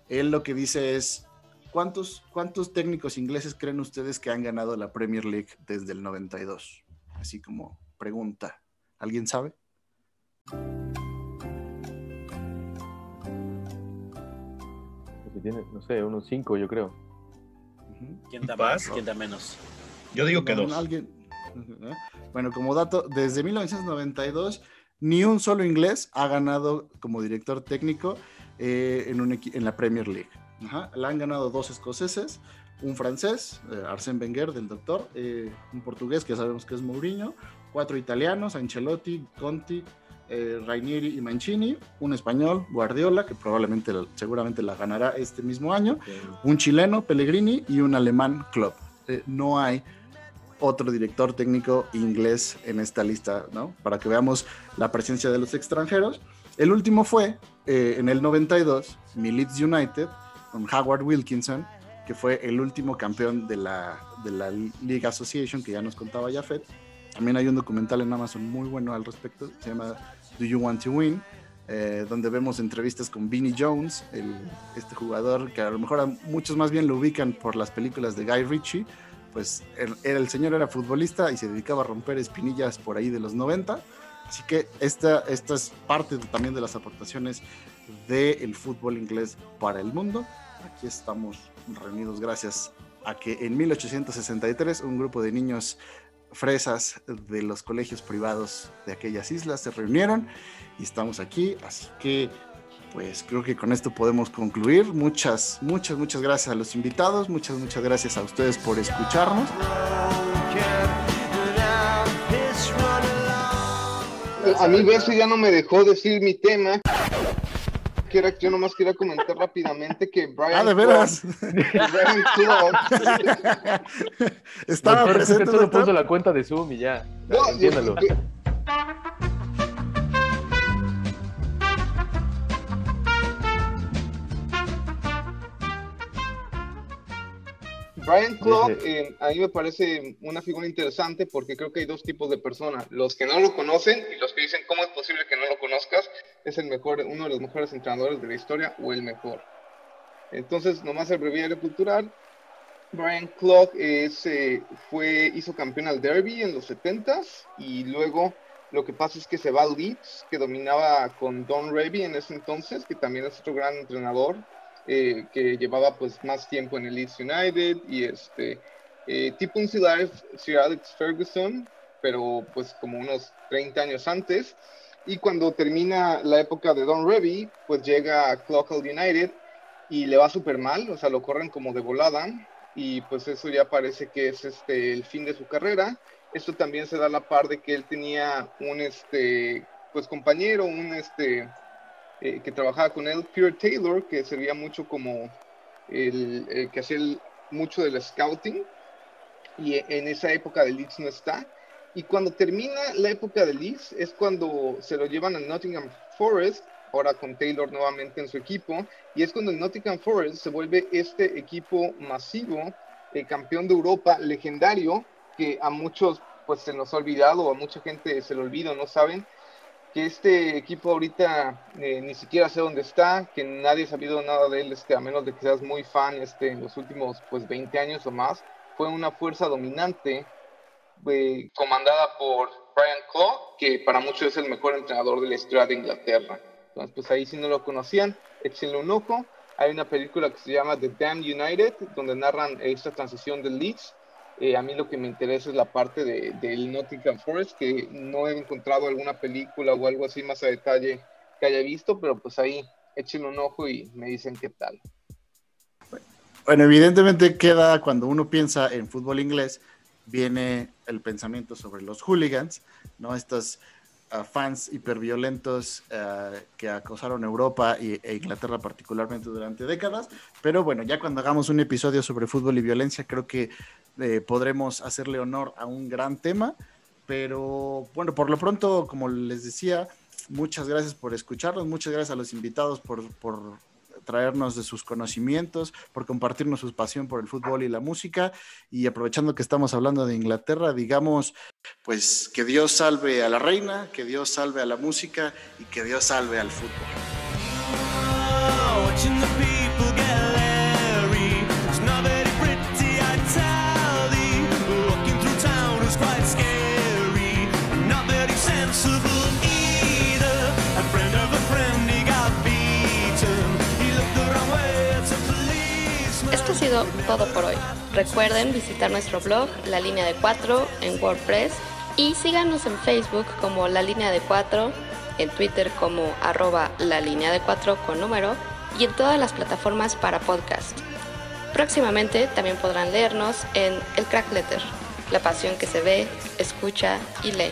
él lo que dice es, ¿cuántos, ¿cuántos técnicos ingleses creen ustedes que han ganado la Premier League desde el 92? Así como pregunta. ¿Alguien sabe? Tiene, no sé, unos cinco, yo creo. ¿Quién da más? ¿Quién da menos? Yo digo que dos. Bueno, como dato, desde 1992 ni un solo inglés ha ganado como director técnico eh, en, un en, la Premier League. La han ganado dos escoceses, un francés, eh, Arsène Wenger del doctor, eh, un portugués que sabemos que es Mourinho, cuatro italianos, Ancelotti, Conti, Rainieri y Mancini, un español, Guardiola, que probablemente, seguramente la ganará este mismo año, un chileno, Pellegrini, y un alemán, Klopp. no hay otro director técnico inglés en esta lista, ¿no? Para que veamos la presencia de los extranjeros. El último fue eh, en el 92, mi Leeds United, con Howard Wilkinson, que fue el último campeón de la, de la League Association, que ya nos contaba Jafet. También hay un documental en Amazon muy bueno al respecto, se llama Do You Want to Win? Eh, donde vemos entrevistas con Vinnie Jones, el, este jugador que a lo mejor a muchos más bien lo ubican por las películas de Guy Ritchie, pues era, el señor era futbolista y se dedicaba a romper espinillas por ahí de los 90. Así que esta, esta es parte también de las aportaciones del fútbol inglés para el mundo. Aquí estamos reunidos gracias a que en 1863 un grupo de niños fresas de los colegios privados de aquellas islas se reunieron y estamos aquí, así que pues creo que con esto podemos concluir. Muchas, muchas, muchas gracias a los invitados, muchas, muchas gracias a ustedes por escucharnos. A mí Beso ya no me dejó decir mi tema. Que era que yo nomás quería comentar rápidamente que Brian. Ah, de veras. Brian. Estaba presente. Puso la cuenta de Zoom y ya. No, Entiéndalo. yo- Brian Clough, eh, a mí me parece una figura interesante porque creo que hay dos tipos de personas. Los que no lo conocen y los que dicen, ¿cómo es posible que no lo conozcas? Es el mejor, uno de los mejores entrenadores de la historia o el mejor. Entonces, nomás el breviario cultural. Brian Clough es, eh, fue, hizo campeón al Derby en los 70s y luego lo que pasa es que se va al Leeds, que dominaba con Don Revy en ese entonces, que también es otro gran entrenador, eh, que llevaba pues más tiempo en el Leeds United y este eh, tipo un Sir Alex, Sir Ferguson, pero pues como unos 30 años antes. Y cuando termina la época de Don Revy, pues llega a Clough al United y le va súper mal, o sea, lo corren como de volada y pues eso ya parece que es este el fin de su carrera. Esto también se da a la par de que él tenía un este pues compañero, un este eh, que trabajaba con él, Peter Taylor, que servía mucho como el, el que hacía el- mucho del scouting, y e- en esa época de Leeds no está. Y cuando termina la época de Leeds es cuando se lo llevan a Nottingham Forest, ahora con Taylor nuevamente en su equipo, y es cuando el Nottingham Forest se vuelve este equipo masivo, eh, campeón de Europa, legendario, que a muchos pues se nos ha olvidado, a mucha gente se lo olvida, no saben, que este equipo ahorita eh, ni siquiera sé dónde está, que nadie ha sabido nada de él, este, a menos de que seas muy fan este, en los últimos pues 20 años o más, fue una fuerza dominante eh, comandada por Brian Clough, que para muchos es el mejor entrenador de la historia de Inglaterra. Entonces, pues ahí si no lo conocían, échenle un ojo. Hay una película que se llama The Damned United, donde narran esta transición del Leeds. Eh, a mí lo que me interesa es la parte de, del Nottingham Forest, que no he encontrado alguna película o algo así más a detalle que haya visto, pero pues ahí échenle un ojo y me dicen qué tal. Bueno, evidentemente queda cuando uno piensa en fútbol inglés, viene el pensamiento sobre los hooligans, ¿no? Estos ah, fans hiperviolentos ah, que acosaron Europa y, e Inglaterra particularmente durante décadas. Pero bueno, ya cuando hagamos un episodio sobre fútbol y violencia, creo que eh, podremos hacerle honor a un gran tema. Pero bueno, por lo pronto, como les decía, muchas gracias por escucharnos, muchas gracias a los invitados por, por traernos de sus conocimientos, por compartirnos su pasión por el fútbol y la música. Y aprovechando que estamos hablando de Inglaterra, digamos, pues que Dios salve a la reina, que Dios salve a la música y que Dios salve al fútbol. Esto ha sido todo por hoy. Recuerden visitar nuestro blog La Línea de 4 en WordPress y síganos en Facebook como La Línea de 4, en Twitter como arroba La Línea de 4 con número y en todas las plataformas para podcast. Próximamente también podrán leernos en El Crack Letter, la pasión que se ve, escucha y lee.